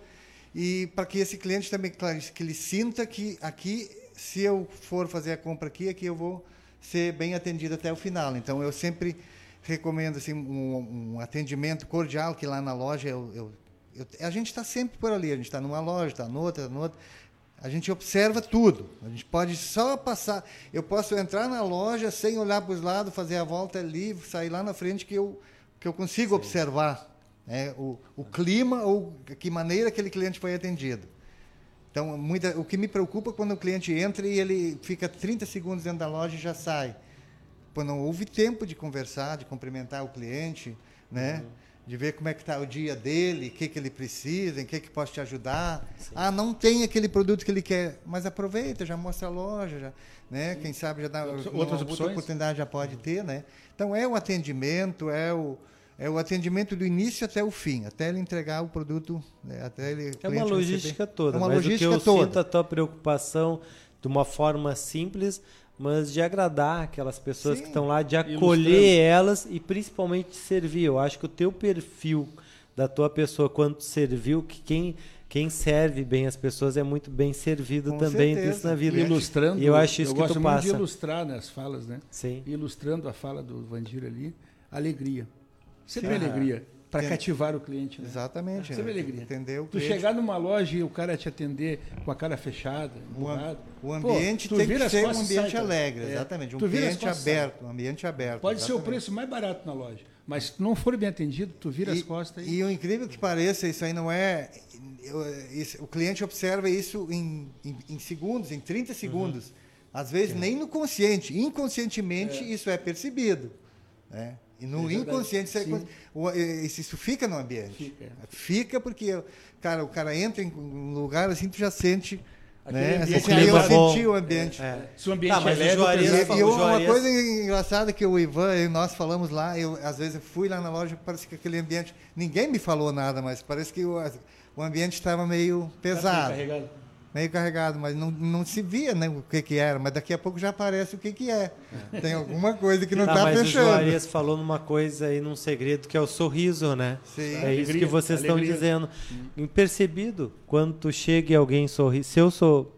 e para que esse cliente também, claro, que ele sinta que aqui, se eu for fazer a compra aqui, aqui eu vou ser bem atendido até o final. Então, eu sempre recomendo assim, um, um atendimento cordial, que lá na loja eu, eu- eu- a gente está sempre por ali, a gente está numa loja, está noutra, está noutra. A gente observa tudo. A gente pode só passar. Eu posso entrar na loja sem olhar para os lados, fazer a volta ali, sair lá na frente que eu, que eu consigo observar né, o, o clima ou que maneira aquele cliente foi atendido. Então, muita, o que me preocupa é quando o cliente entra e ele fica 30 segundos dentro da loja e já sai. Pô, não houve tempo de conversar, de cumprimentar o cliente, né? De ver como é que está o dia dele, o que, que ele precisa, em que, que posso te ajudar. Ah, não tem aquele produto que ele quer, mas aproveita, já mostra a loja, já, né? Quem sabe já dá Outras- uma outras outra opções. oportunidade já pode ter, né? Então é o atendimento, é o é o atendimento do início até o fim, até ele entregar o produto, né? até ele É uma logística receber. toda, É uma mas logística o que eu toda. sinto a tua preocupação de uma forma simples, mas de agradar aquelas pessoas Sim. que estão lá, de Ilustrando. acolher elas e principalmente de servir. Eu acho que o teu perfil da tua pessoa quando serviu, que quem quem serve bem as pessoas é muito bem servido Com também certeza. disso na vida. Ilustrando. E eu acho isso eu que gosto tu muito passa. de ilustrar né, as falas, né? Sim. Ilustrando a fala do Vandir ali, alegria. Sempre Sim. alegria. para cativar o cliente. Né? Exatamente. Você vê alegria. Entendeu? Tu chegar numa loja e o cara te atender com a cara fechada, emburrado. O, ambiente Pô, tem que ser um ambiente alegre, é. exatamente. Um ambiente aberto, um ambiente aberto. Pode exatamente. ser o preço mais barato na loja, mas se não for bem atendido, tu vira e, as costas. E... e o incrível que pareça, isso aí não é... o cliente observa isso em, em, em segundos, em 30 segundos. Uhum. Às vezes é. nem no consciente, inconscientemente é. isso é percebido. Né? E no é inconsciente isso, isso, fica no ambiente. Fica. fica porque, cara, o cara entra em um lugar assim, tu já sente. né? Assim, aí eu senti o ambiente. É. Se o ambiente ah, mas é leve, e, e uma coisa engraçada que o Ivan e nós falamos lá, eu às vezes eu fui lá na loja, parece que aquele ambiente, ninguém me falou nada, mas parece que o, o ambiente estava meio pesado meio carregado, mas não, não se via né, o que, que era, mas daqui a pouco já aparece o que, que é. é. Tem alguma coisa que não está fechando. Mas o Juarez falou numa coisa aí, num segredo, que é o sorriso, né? Sim. É isso que vocês estão dizendo. Impercebido, quando tu chega e alguém sorri, se eu sou...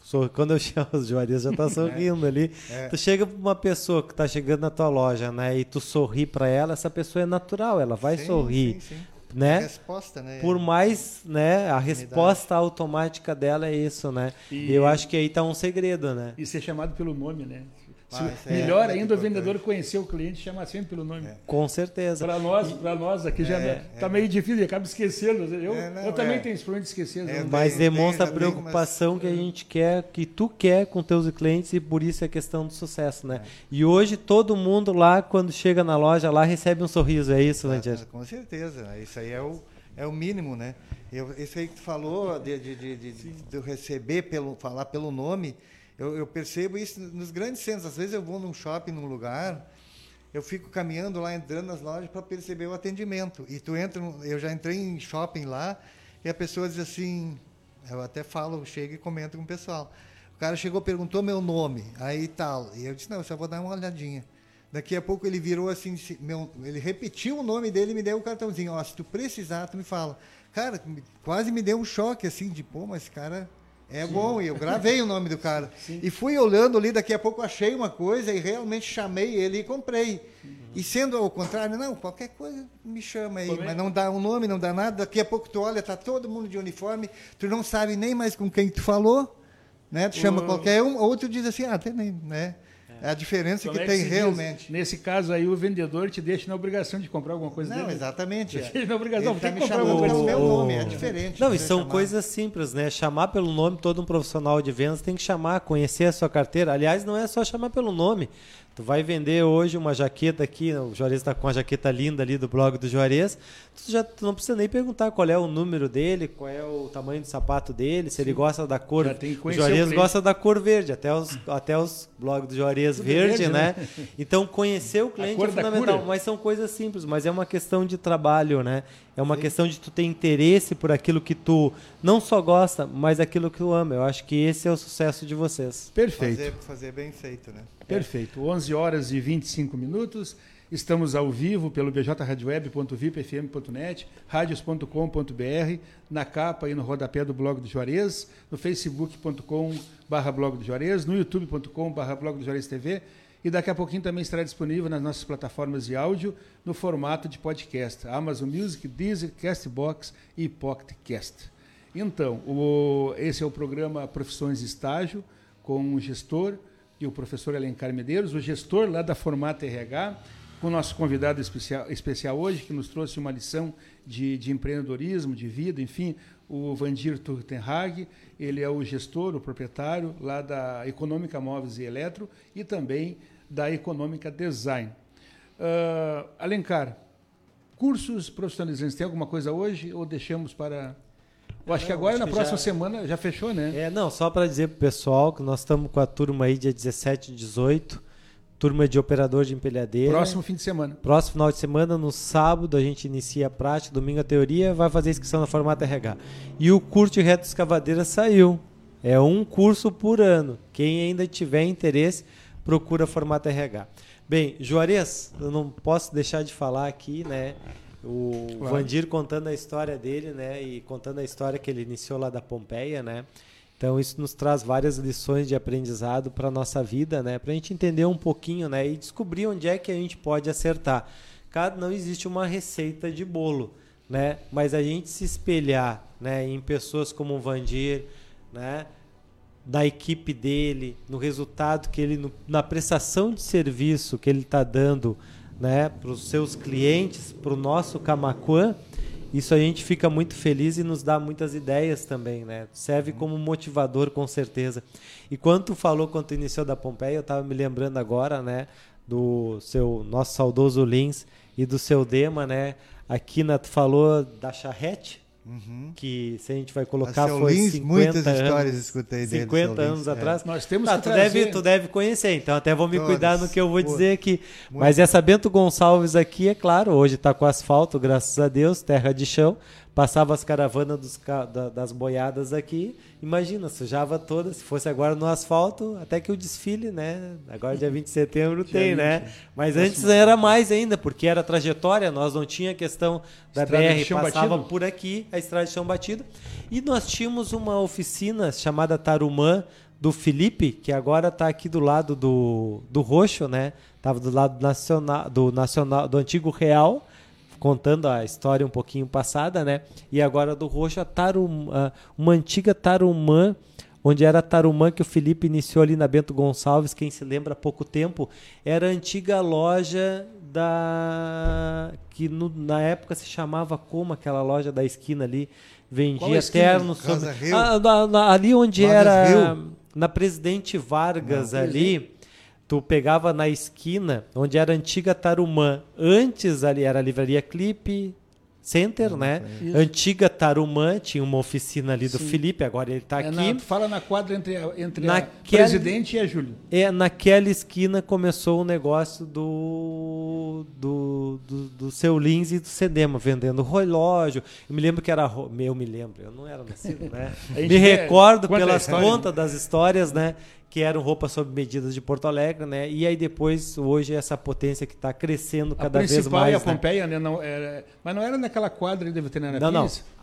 sou quando eu chamo, o Juarez já está sorrindo é. ali. É. Tu chega para uma pessoa que está chegando na tua loja, né? E tu sorri para ela, essa pessoa é natural, ela vai sim, sorrir. Sim, sim né? A resposta, né? Por mais, né? A resposta automática dela é isso, né? E, eu acho que aí está um segredo, né? E ser chamado pelo nome, né? Ah, é melhor é ainda o vendedor conhecer o cliente e chamar sempre pelo nome. É. Com certeza. Para nós, para nós aqui já está é, é, meio difícil, acaba esquecendo. Eu, não, eu também tenho esse problema de esquecer. mas demonstra a preocupação mas... que a gente quer, que tu quer com teus clientes e por isso é questão do sucesso, né? E hoje todo mundo lá, quando chega na loja, lá recebe um sorriso, é isso, né, ah, Com certeza, isso aí é o, é o mínimo, né? Eu, isso aí que tu falou de, de, de, de, de receber, pelo, falar pelo nome eu, eu, percebo isso nos grandes centros. Às vezes eu vou num shopping, num lugar, eu fico caminhando lá, entrando nas lojas para perceber o atendimento. E tu entra, eu já entrei em shopping lá e a pessoa diz assim, eu até falo, chego e comento com o pessoal. O cara chegou, perguntou meu nome, aí tal. E eu disse, não, eu só vou dar uma olhadinha. Daqui a pouco ele virou assim, meu, ele repetiu o nome dele e me deu o um cartãozinho. Ó, se tu precisar, tu me fala. Cara, quase me deu um choque assim de, pô, mas esse cara é Sim. bom, e eu gravei o nome do cara. Sim. E fui olhando ali, daqui a pouco achei uma coisa e realmente chamei ele e comprei. Uhum. E sendo ao contrário, não, qualquer coisa me chama aí, mas não dá um nome, não dá nada. Daqui a pouco tu olha, tá todo mundo de uniforme, tu não sabe nem mais com quem tu falou, né? Tu chama qualquer um, ou tu diz assim, ah, tem nem, né? É a diferença que é tem que realmente. Diz? Nesse caso aí, o vendedor te deixa na obrigação de comprar alguma coisa Não, dele. exatamente. Deixa é. na obrigação, Ele tem tá que comprar alguma coisa. meu nome, é diferente. Não, e são chamar. coisas simples, né? Chamar pelo nome, todo um profissional de vendas tem que chamar, conhecer a sua carteira. Aliás, não é só chamar pelo nome. Tu vai vender hoje uma jaqueta aqui, o Juarez está com uma jaqueta linda ali do blog do Juarez. Tu já tu não precisa nem perguntar qual é o número dele, qual é o tamanho do sapato dele, se Sim. ele gosta da cor. o Juarez o gosta da cor verde, até os, até os blogs do Juarez verde, verde, né? né? Então conhecer o cliente é fundamental, mas são coisas simples, mas é uma questão de trabalho, né? É uma Sim. questão de tu ter interesse por aquilo que tu não só gosta, mas aquilo que tu ama. Eu acho que esse é o sucesso de vocês. Perfeito. Fazer, fazer bem feito, né? Perfeito. 11 horas e 25 minutos. Estamos ao vivo pelo bjradioweb.vipfm.net, radios.com.br, na capa e no rodapé do blog do Juarez, no facebook.com.br blog do Juarez, no youtube.com.br blog do Juarez TV e daqui a pouquinho também estará disponível nas nossas plataformas de áudio no formato de podcast, Amazon Music, Deezer, Castbox e PocketCast. Então, o, esse é o programa Profissões Estágio com o gestor e o professor Alencar Medeiros, o gestor lá da Formata RH, com o nosso convidado especial, especial hoje, que nos trouxe uma lição de, de empreendedorismo, de vida, enfim, o Vandir Turtenhag, ele é o gestor, o proprietário lá da Econômica Móveis e Eletro e também da Econômica Design. Uh, Alencar, cursos profissionalizantes, tem alguma coisa hoje ou deixamos para eu acho que agora, acho na que próxima já... semana, já fechou, né? É, não, só para dizer pro pessoal que nós estamos com a turma aí dia 17 e 18, turma de operador de empilhadeira. Próximo fim de semana. Próximo final de semana, no sábado, a gente inicia a prática, domingo a teoria, vai fazer inscrição na formato RH. E o curso de reto escavadeira saiu. É um curso por ano. Quem ainda tiver interesse, procura formato RH. Bem, Juarez, eu não posso deixar de falar aqui, né? O claro. Vandir contando a história dele, né? E contando a história que ele iniciou lá da Pompeia, né? Então isso nos traz várias lições de aprendizado para nossa vida, né? Para a gente entender um pouquinho, né? E descobrir onde é que a gente pode acertar. cada, não existe uma receita de bolo, né? Mas a gente se espelhar, né, em pessoas como o Vandir, né, da equipe dele, no resultado que ele, no, na prestação de serviço que ele está dando, né, para os seus clientes, para o nosso Camacuã, isso a gente fica muito feliz e nos dá muitas ideias também, né? Serve uhum. como motivador com certeza. E quando tu falou quando tu iniciou da Pompeia, eu estava me lembrando agora, né, do seu nosso saudoso Lins e do seu Dema, né? Aqui na tu falou da charrete, Uhum. Que se a gente vai colocar foi Lins, 50 muitas anos, histórias escutei dele. 50 anos é. atrás. Nós temos ah, que tu trazer... deve, tu deve conhecer, então até vou me Todas. cuidar no que eu vou Pô. dizer aqui. Muito. Mas essa Bento Gonçalves aqui, é claro, hoje está com asfalto, graças a Deus, terra de chão passava as caravanas dos, da, das boiadas aqui, imagina, sujava toda, se fosse agora no asfalto, até que o desfile, né? Agora dia 20 de setembro tem, né? Mas antes era mais ainda, porque era trajetória, nós não tinha questão da estrada BR, passava batido. por aqui, a estrada de chão batido. E nós tínhamos uma oficina chamada Tarumã, do Felipe, que agora está aqui do lado do, do Roxo, né? Tava do lado nacional, do nacional, do antigo Real, contando a história um pouquinho passada, né? E agora do Roxo, a Tarum, uma antiga Tarumã, onde era a Tarumã que o Felipe iniciou ali na Bento Gonçalves, quem se lembra há pouco tempo, era a antiga loja da que no, na época se chamava como aquela loja da esquina ali, vendia ternos sobre ah, ali onde era Rio. na Presidente Vargas Não, ali. Tu pegava na esquina, onde era a antiga Tarumã. Antes ali era a livraria Clipe, Center, né? Isso. Antiga Tarumã, tinha uma oficina ali do Sim. Felipe, agora ele está é aqui. Na, fala na quadra entre, a, entre naquela, a presidente e a Júlia. É, naquela esquina começou o negócio do, do, do, do seu Lins e do Cedema, vendendo relógio. Eu me lembro que era. Eu me lembro, eu não era nascido, né? me recordo pelas contas das histórias, né? Que eram roupas sob medidas de Porto Alegre, né? E aí depois, hoje, essa potência que está crescendo cada vez mais. A principal é a Pompeia, né? Não, era, mas não era naquela quadra da veterinária Não, Pires? não.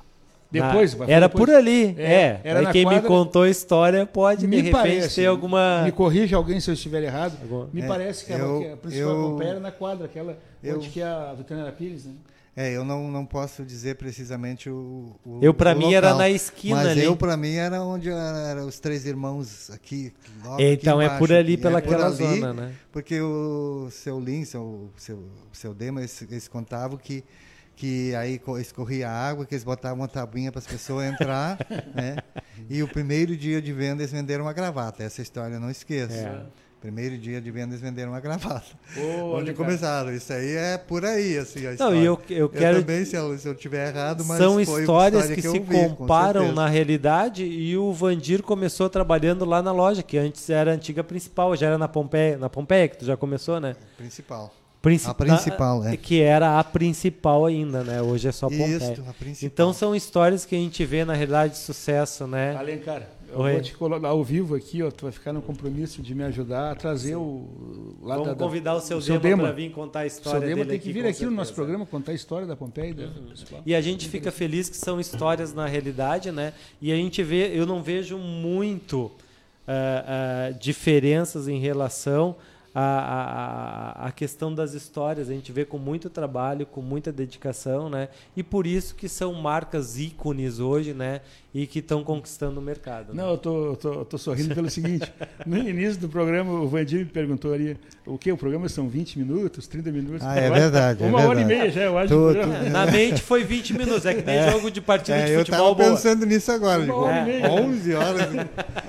Depois, Na, era depois. por ali, é. é. Era aí quem quadra, me contou a história pode, de repente, parece, ter alguma... Me corrija alguém se eu estiver errado. Me é, parece que, eu, a, que a principal eu, Pompeia era na quadra, aquela eu, onde que é a veterinária Pires, né? É, eu não, não posso dizer precisamente o. o eu para mim local, era na esquina mas ali. eu para mim era onde eram os três irmãos aqui. então aqui é por ali pela é aquela zona, né? Porque o seu Lin, seu seu, seu Dema, eles, eles contavam que que aí escorria água, que eles botavam uma tabuinha para as pessoas entrar, né? E o primeiro dia de venda eles venderam uma gravata. Essa história eu não esqueço. É. Primeiro dia de vendas venderam uma gravata. Oh, Onde começaram. Isso aí é por aí, assim, a história. Não, eu, eu quero... Eu também, se eu, se eu tiver errado, mas São histórias que, que se vi, comparam na realidade e o Vandir começou trabalhando lá na loja, que antes era a antiga principal, já era na Pompeia, na Pompeia que tu já começou, né? Principal. Princip... A principal, é. Que era a principal ainda, né? Hoje é só Pompeia. Isso, a principal. Então são histórias que a gente vê na realidade de sucesso, né? Alencar, eu Oi. vou te colocar ao vivo aqui, ó, tu vai ficar no compromisso de me ajudar a trazer Sim. o lá Vamos da, convidar o seu, o seu Dema, para vir contar a história seu Dema tem que vir aqui no nosso programa contar a história da Pompeia. Uhum. E a gente fica feliz que são histórias na realidade, né? E a gente vê, eu não vejo muito uh, uh, diferenças em relação a, a, a questão das histórias. A gente vê com muito trabalho, com muita dedicação, né? E por isso que são marcas ícones hoje, né? E que estão conquistando o mercado. Né? Não, eu tô, tô, tô, sorrindo pelo seguinte. No início do programa, o Vandir me perguntou ali o que? O programa são 20 minutos, 30 minutos? Ah, é verdade. É uma é hora e meia já, eu acho. Tô, tô... Na mente foi 20 minutos, é que nem é. jogo de partida é, de futebol. Eu tava pensando nisso agora. Uma hora meia. 11 horas.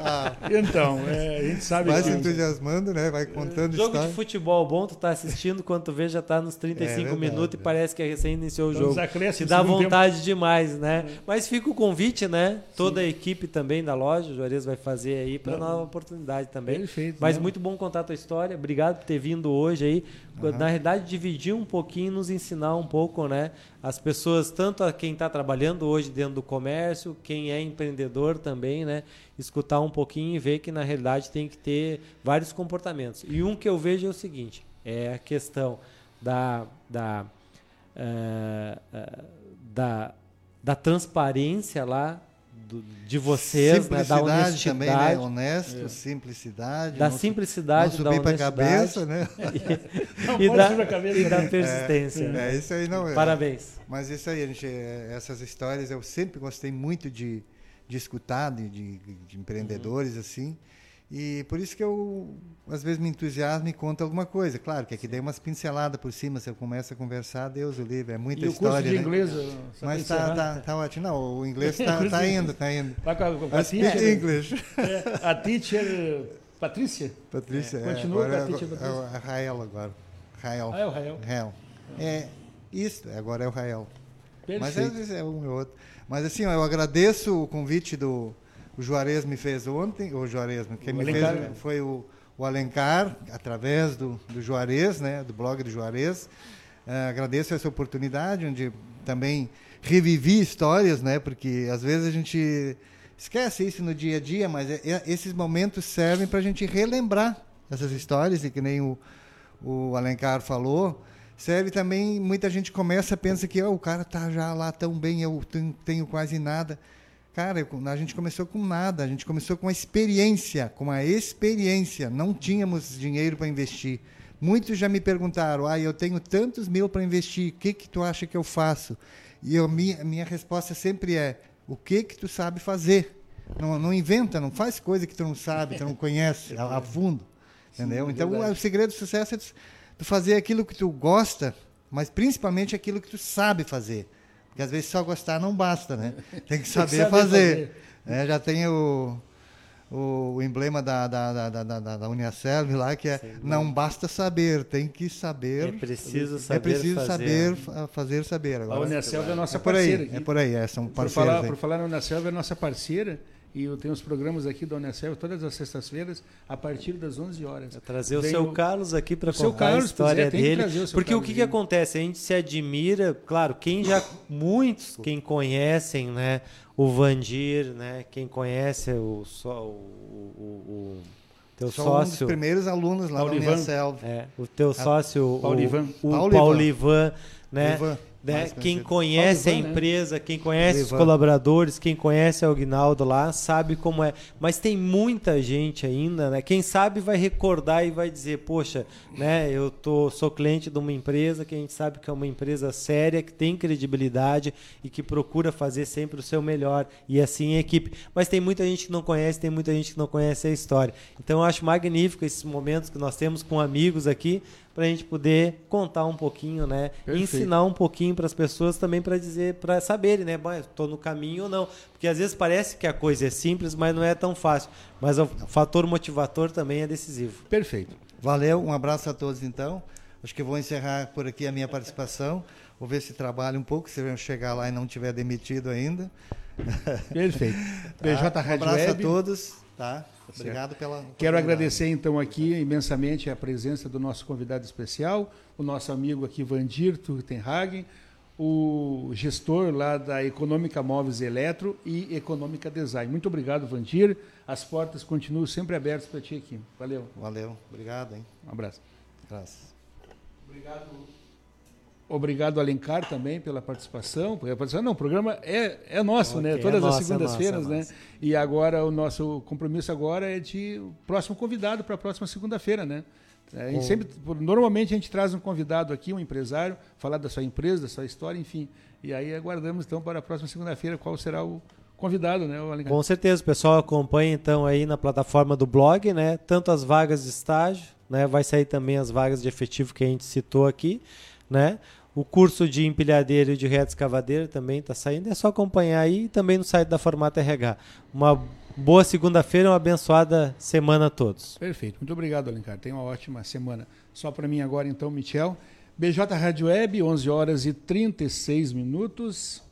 Ah. Então, é, a gente sabe Vai que... se entusiasmando, né? Vai contando Jogo história. de futebol bom, tu tá assistindo, quando tu vê já tá nos 35 é minutos e parece que é recém iniciou o jogo. Te dá vontade tempo. demais, né? Mas fica o convite, né? Toda Sim. a equipe também da loja, o Juarez vai fazer aí para nova oportunidade também. Perfeito. Mas não. muito bom contar a tua história. Obrigado por ter vindo hoje aí. Uhum. Na realidade, dividir um pouquinho, nos ensinar um pouco, né? As pessoas, tanto a quem está trabalhando hoje dentro do comércio, quem é empreendedor também, né? Escutar um pouquinho e ver que na realidade tem que ter vários comportamentos. E um que eu vejo é o seguinte: é a questão da, da, uh, uh, da, da transparência lá do, de vocês, né, da honestidade. também, né? Honesto, é. simplicidade. Da simplicidade, não da honestidade. cabeça, né? e, e, da, cabeça, e da né? persistência. É, é, isso aí não é. Parabéns. Mas isso aí, gente, é, essas histórias eu sempre gostei muito de, de escutar, de, de, de empreendedores, uhum. assim. E por isso que eu, às vezes, me entusiasmo e conto alguma coisa. Claro que aqui dei umas pinceladas por cima, se eu começo a conversar, Deus o livre, é muita e história. O curso de né? inglês, Mas está tá, tá ótimo. Não, o inglês está tá indo, está indo. Vai com a, com a teacher, English. É, a teacher Patrícia? Patrícia, é. Continua agora, com a teacher Patrícia. É o Rael agora. Rael. Ah, é o Rael. Rael. É, isso, agora é o Rael. Perfeito. Mas é, é um e outro. Mas assim, eu agradeço o convite do o Juarez me fez ontem, o Juarez, quem o me Alencar, fez foi o, o Alencar, através do, do Juarez, né, do blog do Juarez. Uh, agradeço essa oportunidade, onde também revivi histórias, né, porque às vezes a gente esquece isso no dia a dia, mas é, é, esses momentos servem para a gente relembrar essas histórias, e que nem o, o Alencar falou, serve também, muita gente começa, pensa que oh, o cara está já lá tão bem, eu tenho, tenho quase nada. Cara, a gente começou com nada, a gente começou com a experiência, com a experiência. Não tínhamos dinheiro para investir. Muitos já me perguntaram: ah, eu tenho tantos mil para investir, o que, que tu acha que eu faço? E eu, minha, minha resposta sempre é: o que, que tu sabe fazer? Não, não inventa, não faz coisa que tu não sabe, tu não conhece a, a fundo. Entendeu? Sim, então, o segredo do sucesso é tu fazer aquilo que tu gosta, mas principalmente aquilo que tu sabe fazer. Porque às vezes só gostar não basta, né? Tem que saber, tem que saber fazer. fazer. É, já tem o, o, o emblema da, da, da, da, da Uniaselv lá, que é Sim, não basta saber, tem que saber. É preciso saber. É preciso fazer. saber fazer saber. Agora, a Uniaselv é nossa é parceira. Aí, é por aí, é, são parceiros. Por falar, por falar na Uniaselv, é nossa parceira e eu tenho os programas aqui da Unicef todas as sextas-feiras a partir das 11 horas. trazer o seu Carlos aqui para contar Carlos, a história é, dele. O porque Carlos o que, que acontece? A gente se admira, claro, quem já muitos quem conhecem, né, o Vandir, né, quem conhece o o, o, o teu Sou sócio, um dos primeiros alunos lá Paulo da Unicef. É, o teu sócio, o, o Paulivan, né? Paulivan. Né? Quem conhece a né? empresa, quem conhece os colaboradores, quem conhece o Aguinaldo lá, sabe como é. Mas tem muita gente ainda, né? Quem sabe vai recordar e vai dizer, poxa, né? Eu tô, sou cliente de uma empresa que a gente sabe que é uma empresa séria, que tem credibilidade e que procura fazer sempre o seu melhor. E assim a equipe. Mas tem muita gente que não conhece, tem muita gente que não conhece a história. Então eu acho magnífico esses momentos que nós temos com amigos aqui para a gente poder contar um pouquinho, né? Perfeito. Ensinar um pouquinho para as pessoas também para dizer, para saberem, né? Estou no caminho ou não. Porque às vezes parece que a coisa é simples, mas não é tão fácil. Mas o fator motivador também é decisivo. Perfeito. Valeu, um abraço a todos então. Acho que vou encerrar por aqui a minha participação. Vou ver se trabalho um pouco, se eu chegar lá e não tiver demitido ainda. Perfeito. BJ tá? Um abraço Web. a todos. Tá? Obrigado pela. Quero agradecer então aqui imensamente a presença do nosso convidado especial, o nosso amigo aqui Vandir Turtenhagen, o gestor lá da Econômica Móveis Eletro e Econômica Design. Muito obrigado, Vandir. As portas continuam sempre abertas para ti aqui. Valeu. Valeu. Obrigado, hein? Um abraço. Graças. Obrigado. Obrigado, Alencar, também pela participação. Não, o programa é, é nosso, okay, né? Todas é as segundas-feiras, é né? E agora o nosso compromisso agora é de próximo convidado para a próxima segunda-feira, né? É, a gente sempre, normalmente a gente traz um convidado aqui, um empresário, falar da sua empresa, da sua história, enfim. E aí aguardamos então para a próxima segunda-feira qual será o convidado, né, Alencar? Com certeza, o pessoal acompanha então aí na plataforma do blog, né? Tanto as vagas de estágio, né? Vai sair também as vagas de efetivo que a gente citou aqui né? O curso de empilhadeira e de reta escavadeira também está saindo. É só acompanhar aí também no site da Formata RH. Uma boa segunda-feira, uma abençoada semana a todos. Perfeito. Muito obrigado, Alencar. Tenha uma ótima semana. Só para mim agora, então, Michel. BJ Rádio Web, 11 horas e 36 minutos.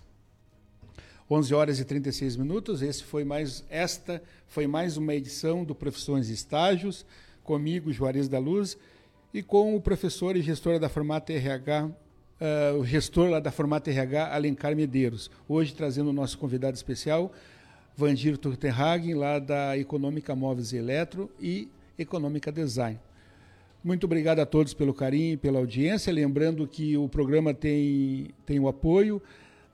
11 horas e 36 minutos. Esse foi mais esta foi mais uma edição do Profissões e Estágios comigo, Juarez da Luz e com o professor e gestor da Formata RH, uh, eh, o gestor lá da Formata RH, Alencar Medeiros. Hoje trazendo o nosso convidado especial, Vandir Turtenhagen, lá da Econômica Móveis e Eletro e Econômica Design. Muito obrigado a todos pelo carinho e pela audiência. Lembrando que o programa tem, tem o apoio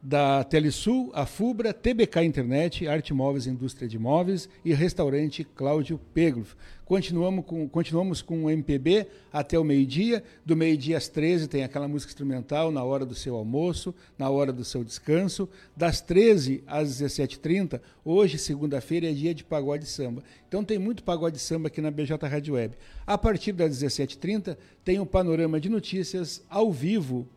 da Telesul, a Fubra, TBK Internet, Arte Móveis Indústria de Móveis e Restaurante Cláudio Pegloff. Continuamos com, continuamos com o MPB até o meio-dia. Do meio-dia às 13 tem aquela música instrumental na hora do seu almoço, na hora do seu descanso. Das 13 às 17h30, hoje, segunda-feira, é dia de pagode samba. Então tem muito pagode samba aqui na BJ Rádio Web. A partir das 17h30 tem o um panorama de notícias ao vivo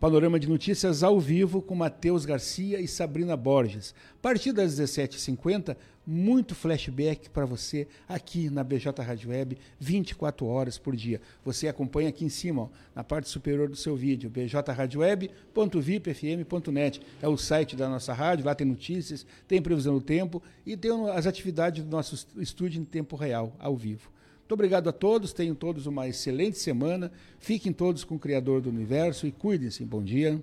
Panorama de notícias ao vivo com Matheus Garcia e Sabrina Borges. A partir das 17h50, muito flashback para você aqui na BJ Rádio Web, 24 horas por dia. Você acompanha aqui em cima, ó, na parte superior do seu vídeo, bjradioweb.vipfm.net. É o site da nossa rádio, lá tem notícias, tem previsão do tempo e tem as atividades do nosso estúdio em tempo real, ao vivo. Muito obrigado a todos, tenham todos uma excelente semana. Fiquem todos com o Criador do Universo e cuidem-se. Bom dia.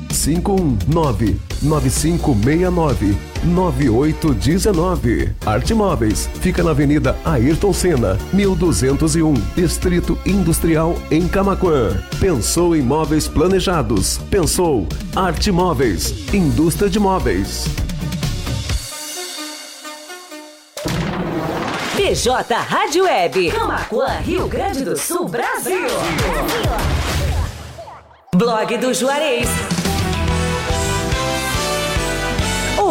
519 9569 9819. Arte Móveis fica na Avenida Ayrton Senna, 1201, Distrito Industrial em Camaquã. Pensou em móveis planejados? Pensou Arte Móveis, indústria de móveis. BJ Rádio Web, Camaquã, Rio Grande do Sul, Brasil. Brasil. Blog do Juarez.